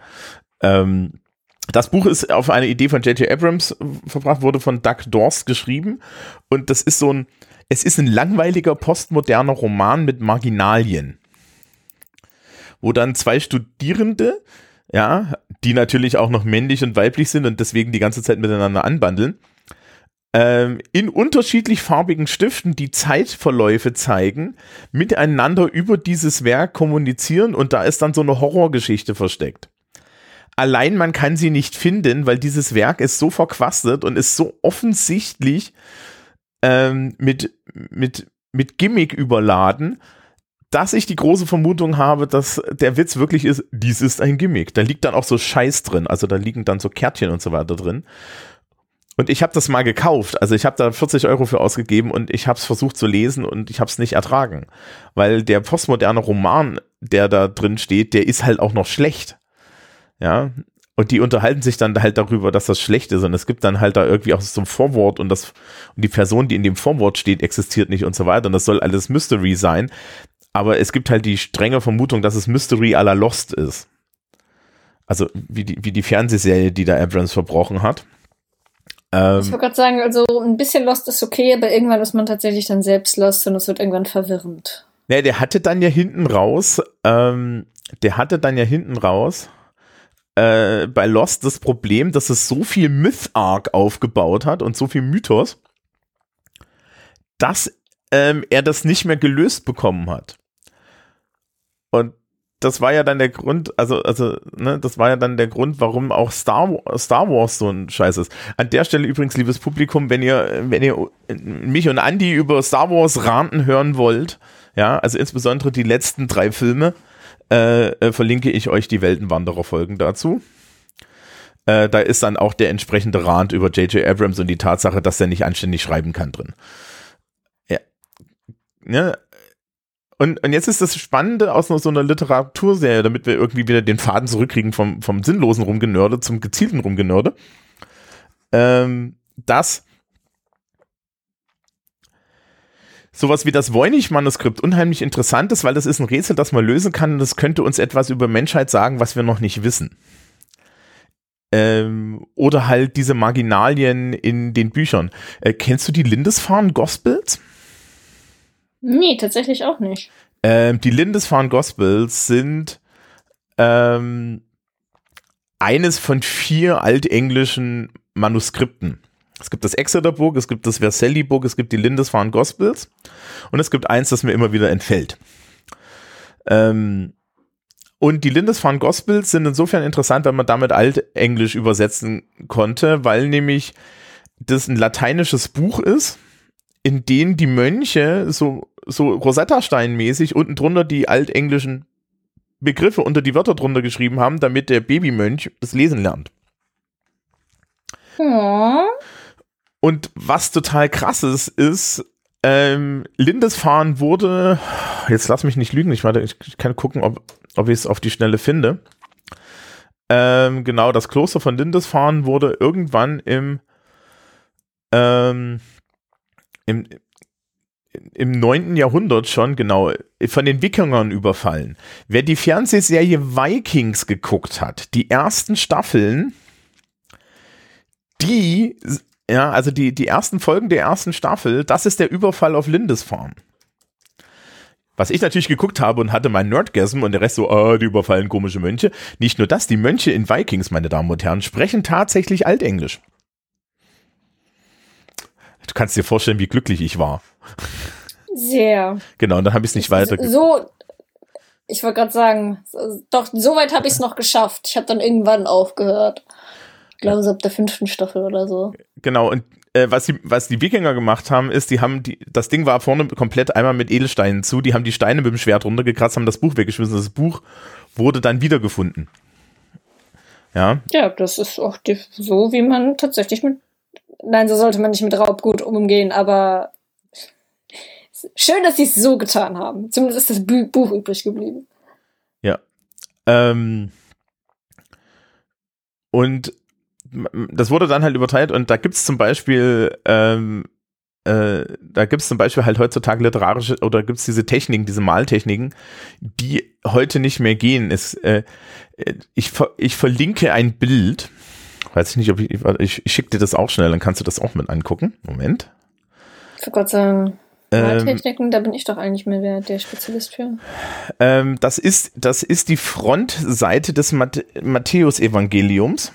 Ähm, das Buch ist auf eine Idee von J.J. Abrams verbracht, wurde von Doug Dorst geschrieben und das ist so ein, es ist ein langweiliger postmoderner Roman mit Marginalien wo dann zwei Studierende, ja, die natürlich auch noch männlich und weiblich sind und deswegen die ganze Zeit miteinander anbandeln, ähm, in unterschiedlich farbigen Stiften die Zeitverläufe zeigen, miteinander über dieses Werk kommunizieren und da ist dann so eine Horrorgeschichte versteckt. Allein man kann sie nicht finden, weil dieses Werk ist so verquastet und ist so offensichtlich ähm, mit, mit, mit Gimmick überladen, dass ich die große Vermutung habe, dass der Witz wirklich ist, dies ist ein Gimmick. Da liegt dann auch so Scheiß drin, also da liegen dann so Kärtchen und so weiter drin. Und ich habe das mal gekauft, also ich habe da 40 Euro für ausgegeben und ich habe es versucht zu lesen und ich habe es nicht ertragen, weil der postmoderne Roman, der da drin steht, der ist halt auch noch schlecht. Ja, und die unterhalten sich dann halt darüber, dass das schlecht ist. Und es gibt dann halt da irgendwie auch so ein Vorwort und das, und die Person, die in dem Vorwort steht, existiert nicht und so weiter. Und das soll alles Mystery sein. Aber es gibt halt die strenge Vermutung, dass es Mystery à la Lost ist. Also wie die, wie die Fernsehserie, die da Abrams verbrochen hat. Ähm, ich wollte gerade sagen, also ein bisschen Lost ist okay, aber irgendwann ist man tatsächlich dann selbst Lost und es wird irgendwann verwirrend. Ja, der hatte dann ja hinten raus, ähm, der hatte dann ja hinten raus äh, bei Lost das Problem, dass es so viel Myth-Arc aufgebaut hat und so viel Mythos, dass ähm, er das nicht mehr gelöst bekommen hat. Und das war ja dann der Grund, also, also, ne, das war ja dann der Grund, warum auch Star, Star Wars so ein Scheiß ist. An der Stelle übrigens, liebes Publikum, wenn ihr, wenn ihr mich und Andy über Star Wars ranten hören wollt, ja, also insbesondere die letzten drei Filme, äh, äh, verlinke ich euch die Weltenwanderer-Folgen dazu. Äh, da ist dann auch der entsprechende Rant über J.J. Abrams und die Tatsache, dass er nicht anständig schreiben kann drin. Ja. ja und, und jetzt ist das Spannende aus so einer Literaturserie, damit wir irgendwie wieder den Faden zurückkriegen vom, vom sinnlosen Rumgenörde zum gezielten Rumgenörde, ähm, dass sowas wie das Voynich-Manuskript unheimlich interessant ist, weil das ist ein Rätsel, das man lösen kann und das könnte uns etwas über Menschheit sagen, was wir noch nicht wissen. Ähm, oder halt diese Marginalien in den Büchern. Äh, kennst du die Lindisfarne Gospels? Nee, tatsächlich auch nicht. Ähm, die Lindisfarne Gospels sind ähm, eines von vier altenglischen Manuskripten. Es gibt das Exeter Book, es gibt das Vercelli Book, es gibt die Lindisfarne Gospels und es gibt eins, das mir immer wieder entfällt. Ähm, und die Lindisfarne Gospels sind insofern interessant, weil man damit Altenglisch übersetzen konnte, weil nämlich das ein lateinisches Buch ist, in dem die Mönche so, so Rosetta-Stein-mäßig unten drunter die altenglischen Begriffe unter die Wörter drunter geschrieben haben, damit der Babymönch das Lesen lernt. Ja. Und was total krass ist, ist, ähm, Lindisfarne wurde, jetzt lass mich nicht lügen, ich, warte, ich kann gucken, ob, ob ich es auf die Schnelle finde. Ähm, genau, das Kloster von Lindisfarne wurde irgendwann im, ähm, im, im 9. Jahrhundert schon, genau, von den Wikingern überfallen. Wer die Fernsehserie Vikings geguckt hat, die ersten Staffeln, die, ja, also die, die ersten Folgen der ersten Staffel, das ist der Überfall auf Lindisfarne. Was ich natürlich geguckt habe und hatte mein Nerdgasm und der Rest so, oh, die überfallen komische Mönche. Nicht nur das, die Mönche in Vikings, meine Damen und Herren, sprechen tatsächlich Altenglisch. Du kannst dir vorstellen, wie glücklich ich war. Sehr. Genau, und dann habe ich es nicht weiter. So, ich wollte gerade sagen, doch, so weit habe ich es noch geschafft. Ich habe dann irgendwann aufgehört. Ich glaube, so ab der fünften Staffel oder so. Genau, und äh, was, die, was die Wikinger gemacht haben, ist, die haben die, das Ding war vorne komplett einmal mit Edelsteinen zu, die haben die Steine mit dem Schwert runtergekratzt, haben das Buch weggeschmissen. Das Buch wurde dann wiedergefunden. Ja. Ja, das ist auch so, wie man tatsächlich mit. Nein, so sollte man nicht mit Raubgut umgehen, aber schön, dass sie es so getan haben. Zumindest ist das Buch übrig geblieben. Ja. Ähm, und das wurde dann halt überteilt und da gibt es zum Beispiel, ähm, äh, da gibt es zum Beispiel halt heutzutage literarische oder gibt es diese Techniken, diese Maltechniken, die heute nicht mehr gehen. Es, äh, ich, ich verlinke ein Bild. Weiß ich nicht, ob ich, ich, ich schicke dir das auch schnell, dann kannst du das auch mit angucken. Moment. Für Gott sei Maltechniken, ähm, da bin ich doch eigentlich mehr der, Spezialist für. Ähm, das ist, das ist die Frontseite des Matthäus-Evangeliums.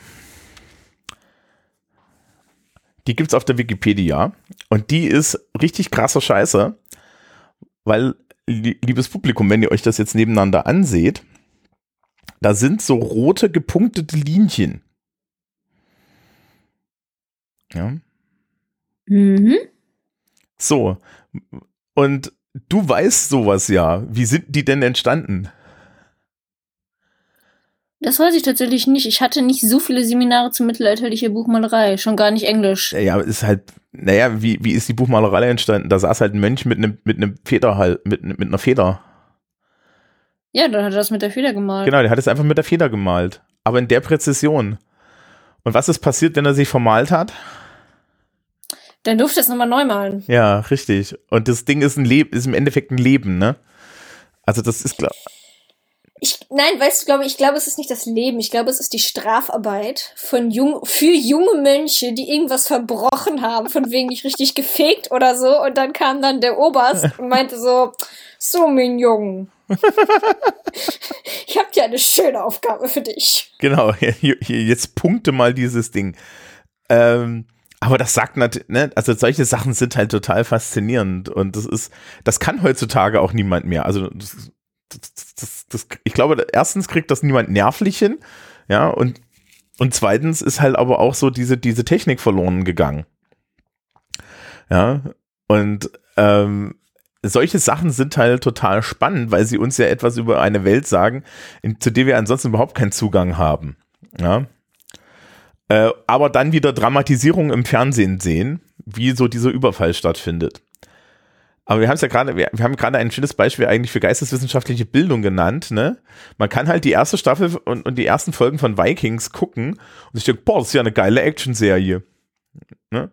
Die gibt's auf der Wikipedia und die ist richtig krasser Scheiße, weil, liebes Publikum, wenn ihr euch das jetzt nebeneinander anseht, da sind so rote gepunktete Linien. Ja. Mhm. So. Und du weißt sowas ja. Wie sind die denn entstanden? Das weiß ich tatsächlich nicht. Ich hatte nicht so viele Seminare zur mittelalterlicher Buchmalerei, schon gar nicht Englisch. Ja, ist halt, naja, wie, wie ist die Buchmalerei entstanden? Da saß halt ein Mönch mit einem, mit einem Feder halt, mit, mit einer Feder. Ja, dann hat er das mit der Feder gemalt. Genau, der hat es einfach mit der Feder gemalt. Aber in der Präzision. Und was ist passiert, wenn er sich vermalt hat? Dann durfte es nochmal neu malen. Ja, richtig. Und das Ding ist ein Leben, ist im Endeffekt ein Leben, ne? Also das ist klar. Ich, nein, weißt du, glaube ich, glaube, es ist nicht das Leben. Ich glaube, es ist die Strafarbeit von jung, für junge Mönche, die irgendwas verbrochen haben, von wegen nicht richtig gefegt oder so. Und dann kam dann der Oberst und meinte so, so, mein Jungen. ich habe ja eine schöne Aufgabe für dich. Genau, jetzt punkte mal dieses Ding. Ähm, aber das sagt natürlich, ne, also solche Sachen sind halt total faszinierend und das ist, das kann heutzutage auch niemand mehr. Also das, das, das, das, ich glaube, erstens kriegt das niemand nervlich hin, ja, und, und zweitens ist halt aber auch so diese, diese Technik verloren gegangen. Ja, und ähm, solche Sachen sind halt total spannend, weil sie uns ja etwas über eine Welt sagen, in, zu der wir ansonsten überhaupt keinen Zugang haben. Ja, äh, aber dann wieder Dramatisierung im Fernsehen sehen, wie so dieser Überfall stattfindet. Aber wir haben es ja gerade, wir, wir, haben gerade ein schönes Beispiel eigentlich für geisteswissenschaftliche Bildung genannt, ne? Man kann halt die erste Staffel und, und die ersten Folgen von Vikings gucken und sich denken, boah, das ist ja eine geile Actionserie. Ne?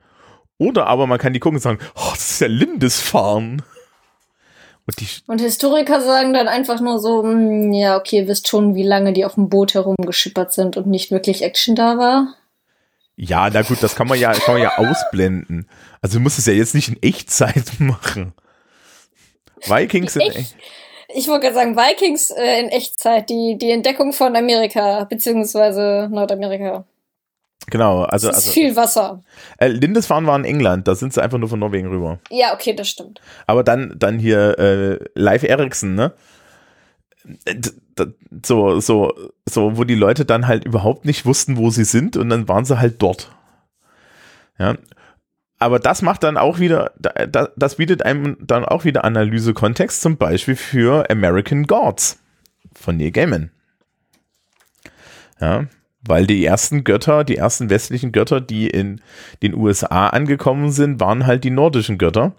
Oder aber man kann die gucken und sagen, oh, das ist ja Lindisfarne. Und, und, Historiker sagen dann einfach nur so, hm, ja, okay, ihr wisst schon, wie lange die auf dem Boot herumgeschippert sind und nicht wirklich Action da war. Ja, na gut, das kann man ja, kann man ja ausblenden. Also du musst es ja jetzt nicht in Echtzeit machen. Vikings in Echtzeit. Ich wollte gerade sagen, Vikings äh, in Echtzeit, die, die Entdeckung von Amerika, beziehungsweise Nordamerika. Genau, also. Das ist also, viel Wasser. Äh, Lindisfarne war in England, da sind sie einfach nur von Norwegen rüber. Ja, okay, das stimmt. Aber dann, dann hier äh, Live Eriksen, ne? So, so, so, wo die Leute dann halt überhaupt nicht wussten, wo sie sind und dann waren sie halt dort. Ja. Aber das macht dann auch wieder, das bietet einem dann auch wieder Analysekontext, zum Beispiel für American Gods von Neil Gaiman. Ja, weil die ersten Götter, die ersten westlichen Götter, die in den USA angekommen sind, waren halt die nordischen Götter,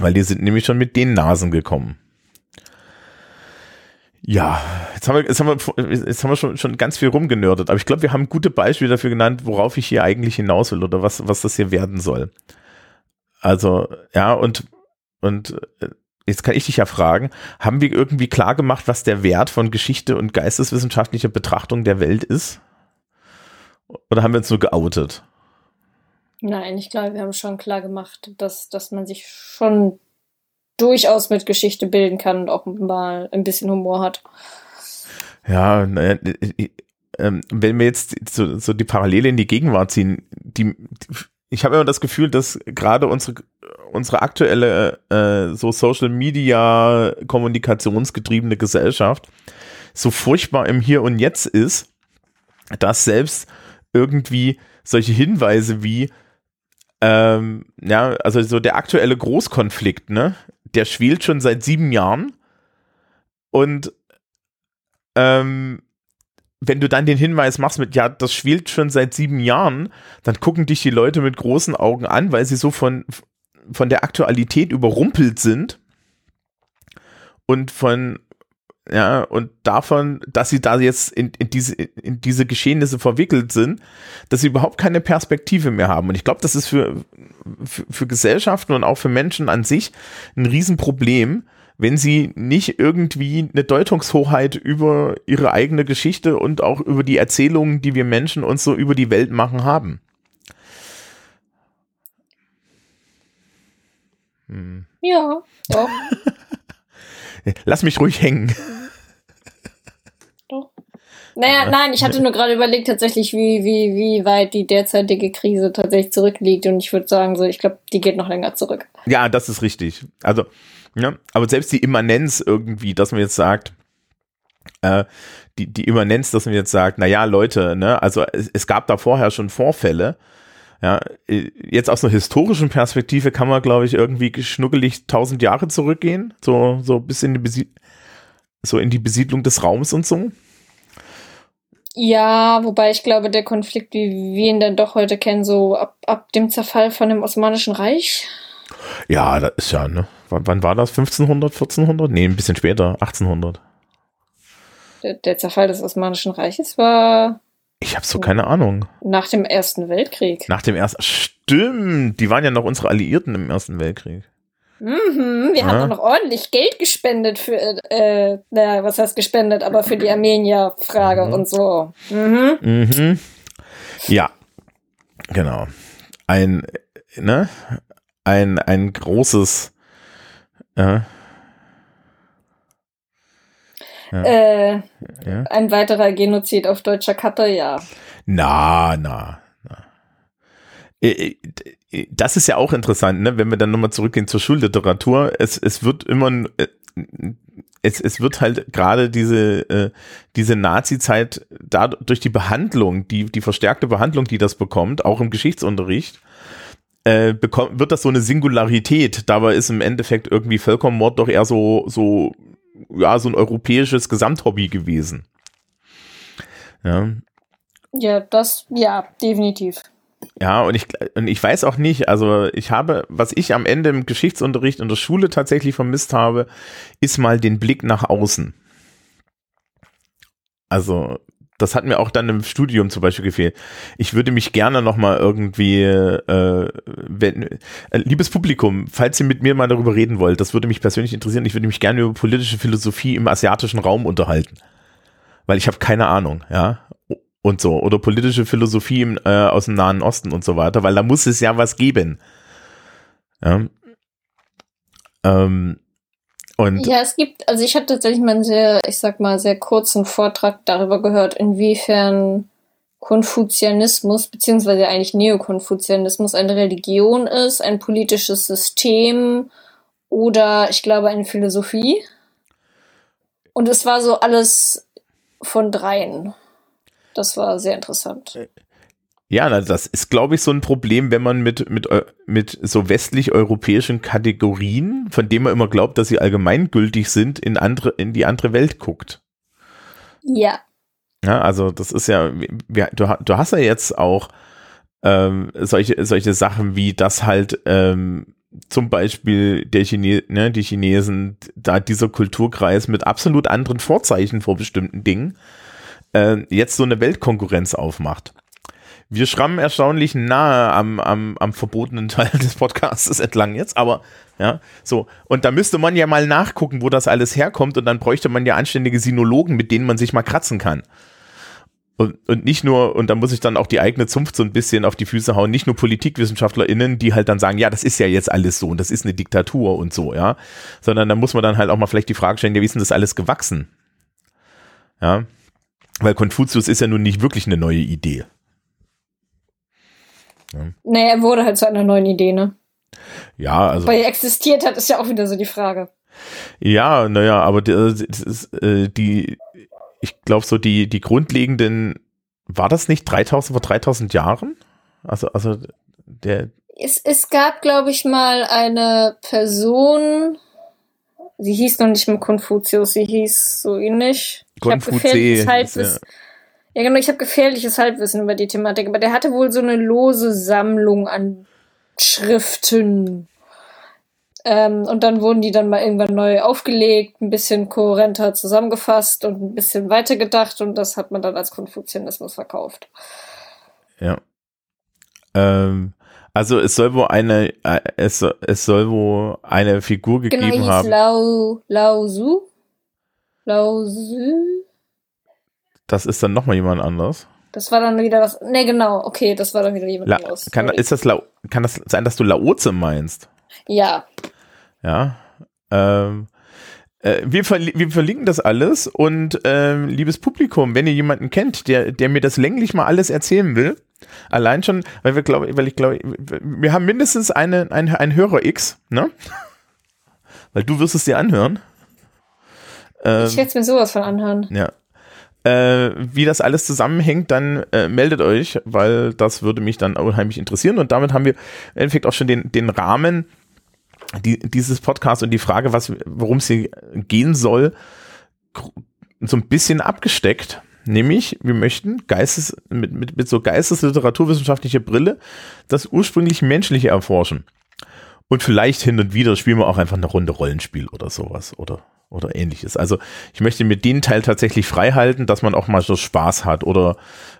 weil die sind nämlich schon mit den Nasen gekommen. Ja, jetzt haben wir, jetzt haben wir, jetzt haben wir schon, schon ganz viel rumgenördet, aber ich glaube, wir haben gute Beispiele dafür genannt, worauf ich hier eigentlich hinaus will oder was, was das hier werden soll. Also, ja, und, und äh, jetzt kann ich dich ja fragen, haben wir irgendwie klar gemacht, was der Wert von Geschichte und geisteswissenschaftlicher Betrachtung der Welt ist? Oder haben wir uns nur geoutet? Nein, ich glaube, wir haben schon klar gemacht, dass, dass man sich schon durchaus mit Geschichte bilden kann und auch mal ein bisschen Humor hat. Ja, naja, ähm, wenn wir jetzt so, so die Parallele in die Gegenwart ziehen, die, ich habe immer das Gefühl, dass gerade unsere unsere aktuelle äh, so Social Media Kommunikationsgetriebene Gesellschaft so furchtbar im Hier und Jetzt ist, dass selbst irgendwie solche Hinweise wie, ähm, ja, also so der aktuelle Großkonflikt, ne, der schwelt schon seit sieben Jahren. Und ähm, wenn du dann den Hinweis machst mit, ja, das schwelt schon seit sieben Jahren, dann gucken dich die Leute mit großen Augen an, weil sie so von, von der Aktualität überrumpelt sind und von ja, und davon, dass sie da jetzt in, in, diese, in diese Geschehnisse verwickelt sind, dass sie überhaupt keine Perspektive mehr haben. Und ich glaube, das ist für, für, für Gesellschaften und auch für Menschen an sich ein Riesenproblem, wenn sie nicht irgendwie eine Deutungshoheit über ihre eigene Geschichte und auch über die Erzählungen, die wir Menschen uns so über die Welt machen, haben. Hm. Ja, doch. Lass mich ruhig hängen. Doch. Naja, nein, ich hatte nur gerade überlegt tatsächlich, wie, wie, wie weit die derzeitige Krise tatsächlich zurückliegt. Und ich würde sagen, so, ich glaube, die geht noch länger zurück. Ja, das ist richtig. Also, ja, aber selbst die Immanenz irgendwie, dass man jetzt sagt, äh, die, die Immanenz, dass man jetzt sagt, naja, Leute, ne, also es, es gab da vorher schon Vorfälle, ja, jetzt aus einer historischen Perspektive kann man, glaube ich, irgendwie schnuckelig tausend Jahre zurückgehen, so, so bis in die, so in die Besiedlung des Raums und so. Ja, wobei ich glaube, der Konflikt, wie wir ihn dann doch heute kennen, so ab, ab dem Zerfall von dem Osmanischen Reich. Ja, das ist ja, ne? Wann, wann war das? 1500, 1400? Nee, ein bisschen später, 1800. Der, der Zerfall des Osmanischen Reiches war ich habe so keine Ahnung. Nach dem Ersten Weltkrieg. Nach dem Ersten. Stimmt, die waren ja noch unsere Alliierten im Ersten Weltkrieg. Mhm, wir ja. haben auch noch ordentlich Geld gespendet für, äh, naja, was heißt gespendet, aber für die Armenier-Frage mhm. und so. Mhm. Mhm. Ja, genau. Ein, ne, ein, ein großes, äh, ja. Äh, ja. Ein weiterer Genozid auf deutscher Kappe, ja. Na, na, na. Äh, äh, das ist ja auch interessant, ne? wenn wir dann nochmal zurückgehen zur Schulliteratur. Es, es wird immer, äh, es, es wird halt gerade diese, diese Nazi-Zeit durch die Behandlung, die, die verstärkte Behandlung, die das bekommt, auch im Geschichtsunterricht, äh, bekommt, wird das so eine Singularität. Dabei ist im Endeffekt irgendwie Völkermord doch eher so, so ja, so ein europäisches Gesamthobby gewesen. Ja. Ja, das, ja, definitiv. Ja, und ich, und ich weiß auch nicht, also ich habe, was ich am Ende im Geschichtsunterricht in der Schule tatsächlich vermisst habe, ist mal den Blick nach außen. Also das hat mir auch dann im Studium zum Beispiel gefehlt. Ich würde mich gerne noch mal irgendwie, äh, wenn, äh, liebes Publikum, falls ihr mit mir mal darüber reden wollt, das würde mich persönlich interessieren. Ich würde mich gerne über politische Philosophie im asiatischen Raum unterhalten, weil ich habe keine Ahnung, ja und so oder politische Philosophie im, äh, aus dem Nahen Osten und so weiter, weil da muss es ja was geben. Ja. Ähm, und ja, es gibt, also ich habe tatsächlich mal einen sehr, ich sag mal, sehr kurzen Vortrag darüber gehört, inwiefern Konfuzianismus, beziehungsweise eigentlich Neokonfuzianismus eine Religion ist, ein politisches System oder ich glaube eine Philosophie. Und es war so alles von dreien. Das war sehr interessant. Ja, das ist, glaube ich, so ein Problem, wenn man mit, mit, mit so westlich-europäischen Kategorien, von denen man immer glaubt, dass sie allgemeingültig sind, in, andere, in die andere Welt guckt. Ja. Ja, also das ist ja, du, du hast ja jetzt auch ähm, solche, solche Sachen wie das halt ähm, zum Beispiel der Chine ne, die Chinesen, da dieser Kulturkreis mit absolut anderen Vorzeichen vor bestimmten Dingen äh, jetzt so eine Weltkonkurrenz aufmacht. Wir schrammen erstaunlich nahe am, am, am verbotenen Teil des Podcasts entlang jetzt, aber ja, so. Und da müsste man ja mal nachgucken, wo das alles herkommt und dann bräuchte man ja anständige Sinologen, mit denen man sich mal kratzen kann. Und, und nicht nur, und da muss ich dann auch die eigene Zunft so ein bisschen auf die Füße hauen, nicht nur PolitikwissenschaftlerInnen, die halt dann sagen, ja, das ist ja jetzt alles so und das ist eine Diktatur und so, ja. Sondern da muss man dann halt auch mal vielleicht die Frage stellen, ja, wie ist denn das alles gewachsen? Ja. Weil Konfuzius ist ja nun nicht wirklich eine neue Idee. Ja. Nee, er wurde halt zu einer neuen Idee, ne? Ja, also. Weil er existiert hat, ist ja auch wieder so die Frage. Ja, naja, aber die, äh, die ich glaube so die, die grundlegenden, war das nicht 3000 vor 3000 Jahren? Also, also der. Es, es gab, glaube ich, mal eine Person, sie hieß noch nicht mehr Konfuzius, sie hieß so ähnlich. Konfuzius. Halbwissen. Ja. Ja, genau, ich habe gefährliches Halbwissen über die Thematik, aber der hatte wohl so eine lose Sammlung an Schriften. Ähm, und dann wurden die dann mal irgendwann neu aufgelegt, ein bisschen kohärenter zusammengefasst und ein bisschen weitergedacht und das hat man dann als Konfuzianismus verkauft. Ja. Ähm, also es soll wohl eine, äh, es, es soll wohl eine Figur genau, gegeben genau, haben. Lao, Lao Su? Lao Su? Das ist dann nochmal jemand anders. Das war dann wieder was. Ne, genau, okay, das war dann wieder jemand La, anderes. Kann, ist das La, kann das sein, dass du Laoze meinst? Ja. Ja. Ähm, äh, wir, verli wir, verlinken das alles und ähm, liebes Publikum, wenn ihr jemanden kennt, der, der mir das länglich mal alles erzählen will, allein schon, weil wir glaube, weil ich glaube, wir haben mindestens eine, ein, ein Hörer X, ne? weil du wirst es dir anhören. Ähm, ich werde es mir sowas von anhören. Ja äh, wie das alles zusammenhängt, dann äh, meldet euch, weil das würde mich dann unheimlich interessieren. Und damit haben wir im Endeffekt auch schon den, den Rahmen die, dieses Podcast und die Frage, worum es hier gehen soll, so ein bisschen abgesteckt. Nämlich, wir möchten Geistes, mit, mit, mit so geistesliteraturwissenschaftlicher Brille das ursprünglich Menschliche erforschen. Und vielleicht hin und wieder spielen wir auch einfach eine Runde Rollenspiel oder sowas. Oder oder ähnliches. Also ich möchte mir den Teil tatsächlich frei halten, dass man auch mal so Spaß hat oder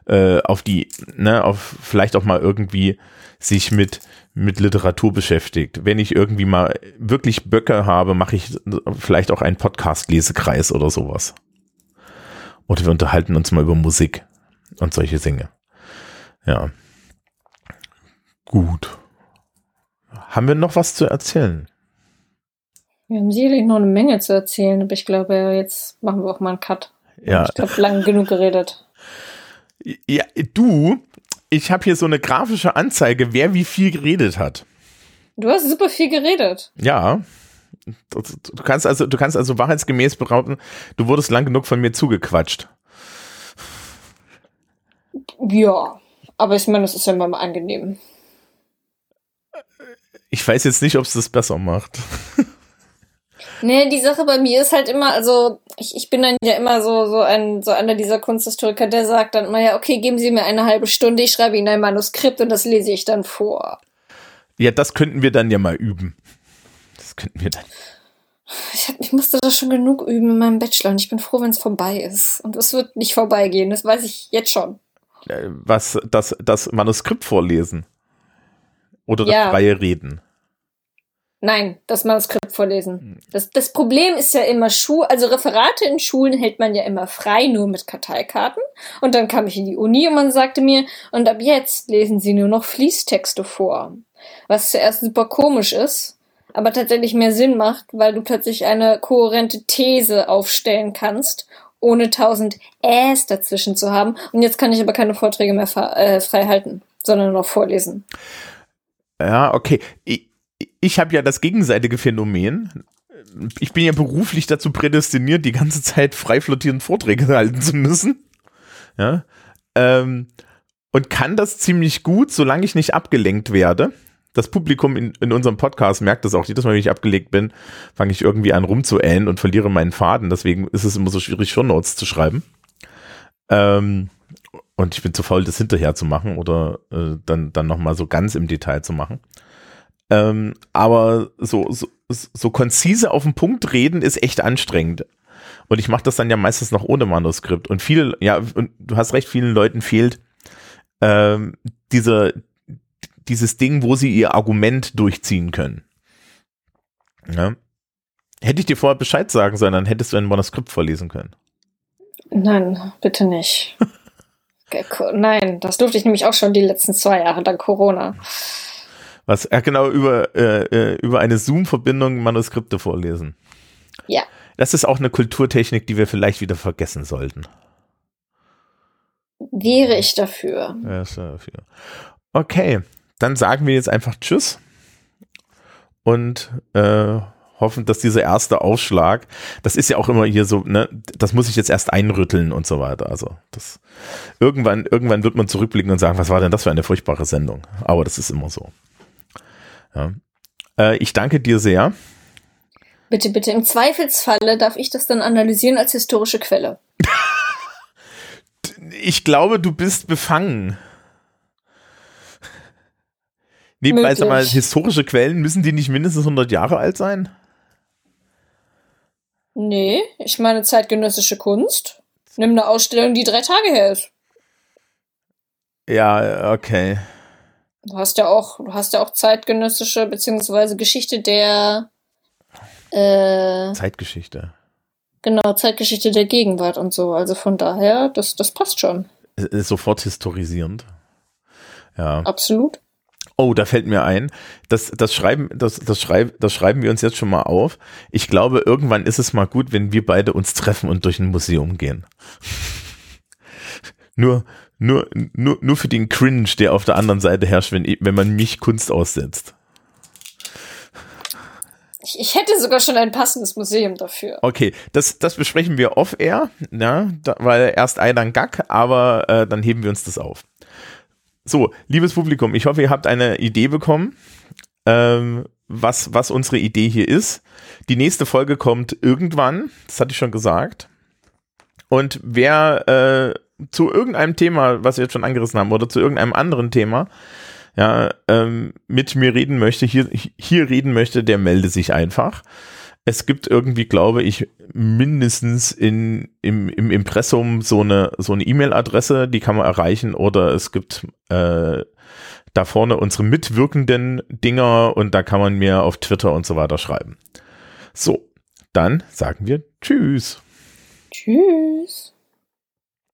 äh, auf die, ne, auf vielleicht auch mal irgendwie sich mit mit Literatur beschäftigt. Wenn ich irgendwie mal wirklich Böcke habe, mache ich vielleicht auch einen Podcast-Lesekreis oder sowas. Oder wir unterhalten uns mal über Musik und solche Dinge. Ja. Gut. Haben wir noch was zu erzählen? Wir haben sicherlich noch eine Menge zu erzählen, aber ich glaube, jetzt machen wir auch mal einen Cut. Ja. Ich habe lang genug geredet. Ja, du, ich habe hier so eine grafische Anzeige, wer wie viel geredet hat. Du hast super viel geredet. Ja. Du, du kannst also, du kannst also wahrheitsgemäß behaupten, du wurdest lang genug von mir zugequatscht. Ja, aber ich meine, das ist ja immer mal angenehm. Ich weiß jetzt nicht, ob es das besser macht. Nee, die Sache bei mir ist halt immer, also ich, ich bin dann ja immer so, so ein, so einer dieser Kunsthistoriker, der sagt dann immer, ja, okay, geben Sie mir eine halbe Stunde, ich schreibe Ihnen ein Manuskript und das lese ich dann vor. Ja, das könnten wir dann ja mal üben. Das könnten wir dann. Ich, hab, ich musste das schon genug üben in meinem Bachelor und ich bin froh, wenn es vorbei ist. Und es wird nicht vorbeigehen, das weiß ich jetzt schon. Äh, was, das, das Manuskript vorlesen? Oder das ja. freie Reden? Nein, das Manuskript vorlesen. Hm. Das, das Problem ist ja immer Schuh, also Referate in Schulen hält man ja immer frei, nur mit Karteikarten. Und dann kam ich in die Uni und man sagte mir, und ab jetzt lesen sie nur noch Fließtexte vor. Was zuerst super komisch ist, aber tatsächlich mehr Sinn macht, weil du plötzlich eine kohärente These aufstellen kannst, ohne tausend Äs dazwischen zu haben. Und jetzt kann ich aber keine Vorträge mehr äh, frei halten, sondern nur noch vorlesen. Ja, okay. Ich, ich habe ja das gegenseitige Phänomen. Ich bin ja beruflich dazu prädestiniert, die ganze Zeit frei flottierend Vorträge halten zu müssen. Ja. Ähm, und kann das ziemlich gut, solange ich nicht abgelenkt werde das Publikum in, in unserem Podcast merkt das auch. Jedes Mal, wenn ich abgelegt bin, fange ich irgendwie an rumzuähnen und verliere meinen Faden. Deswegen ist es immer so schwierig, Show Notes zu schreiben. Ähm, und ich bin zu faul, das hinterher zu machen oder äh, dann, dann nochmal so ganz im Detail zu machen. Ähm, aber so, so, so konzise auf den Punkt reden ist echt anstrengend. Und ich mache das dann ja meistens noch ohne Manuskript. Und viele, ja, und du hast recht, vielen Leuten fehlt ähm, dieser, dieses Ding, wo sie ihr Argument durchziehen können. Ja. Hätte ich dir vorher Bescheid sagen sollen, dann hättest du ein Manuskript vorlesen können. Nein, bitte nicht. Nein, das durfte ich nämlich auch schon die letzten zwei Jahre, dank Corona. Was, ja genau, über, äh, äh, über eine Zoom-Verbindung Manuskripte vorlesen. Ja. Das ist auch eine Kulturtechnik, die wir vielleicht wieder vergessen sollten. Wäre ich dafür. Ja, dafür. Okay, dann sagen wir jetzt einfach Tschüss und äh, hoffen, dass dieser erste Ausschlag, das ist ja auch immer hier so, ne, das muss ich jetzt erst einrütteln und so weiter. Also das irgendwann, irgendwann wird man zurückblicken und sagen, was war denn das für eine furchtbare Sendung? Aber das ist immer so. Ja. Äh, ich danke dir sehr. Bitte, bitte. Im Zweifelsfalle darf ich das dann analysieren als historische Quelle. ich glaube, du bist befangen. Nebenbei, sag mal, historische Quellen, müssen die nicht mindestens 100 Jahre alt sein? Nee, ich meine zeitgenössische Kunst. Nimm eine Ausstellung, die drei Tage her ist. Ja, okay. Du hast ja auch, du hast ja auch zeitgenössische beziehungsweise Geschichte der äh, Zeitgeschichte. Genau, Zeitgeschichte der Gegenwart und so. Also von daher, das, das passt schon. Ist sofort historisierend. Ja. Absolut. Oh, da fällt mir ein, das, das, schreiben, das, das, schreib, das schreiben wir uns jetzt schon mal auf. Ich glaube, irgendwann ist es mal gut, wenn wir beide uns treffen und durch ein Museum gehen. nur, nur, nur, nur für den Cringe, der auf der anderen Seite herrscht, wenn, wenn man mich Kunst aussetzt. Ich, ich hätte sogar schon ein passendes Museum dafür. Okay, das, das besprechen wir off-air, ja, da, weil erst ein Gag, aber äh, dann heben wir uns das auf. So, liebes Publikum, ich hoffe, ihr habt eine Idee bekommen, ähm, was, was unsere Idee hier ist. Die nächste Folge kommt irgendwann, das hatte ich schon gesagt. Und wer äh, zu irgendeinem Thema, was wir jetzt schon angerissen haben, oder zu irgendeinem anderen Thema, ja, ähm, mit mir reden möchte, hier, hier reden möchte, der melde sich einfach. Es gibt irgendwie, glaube ich, mindestens in, im, im Impressum so eine so eine E-Mail-Adresse, die kann man erreichen, oder es gibt äh, da vorne unsere mitwirkenden Dinger und da kann man mir auf Twitter und so weiter schreiben. So, dann sagen wir Tschüss. Tschüss.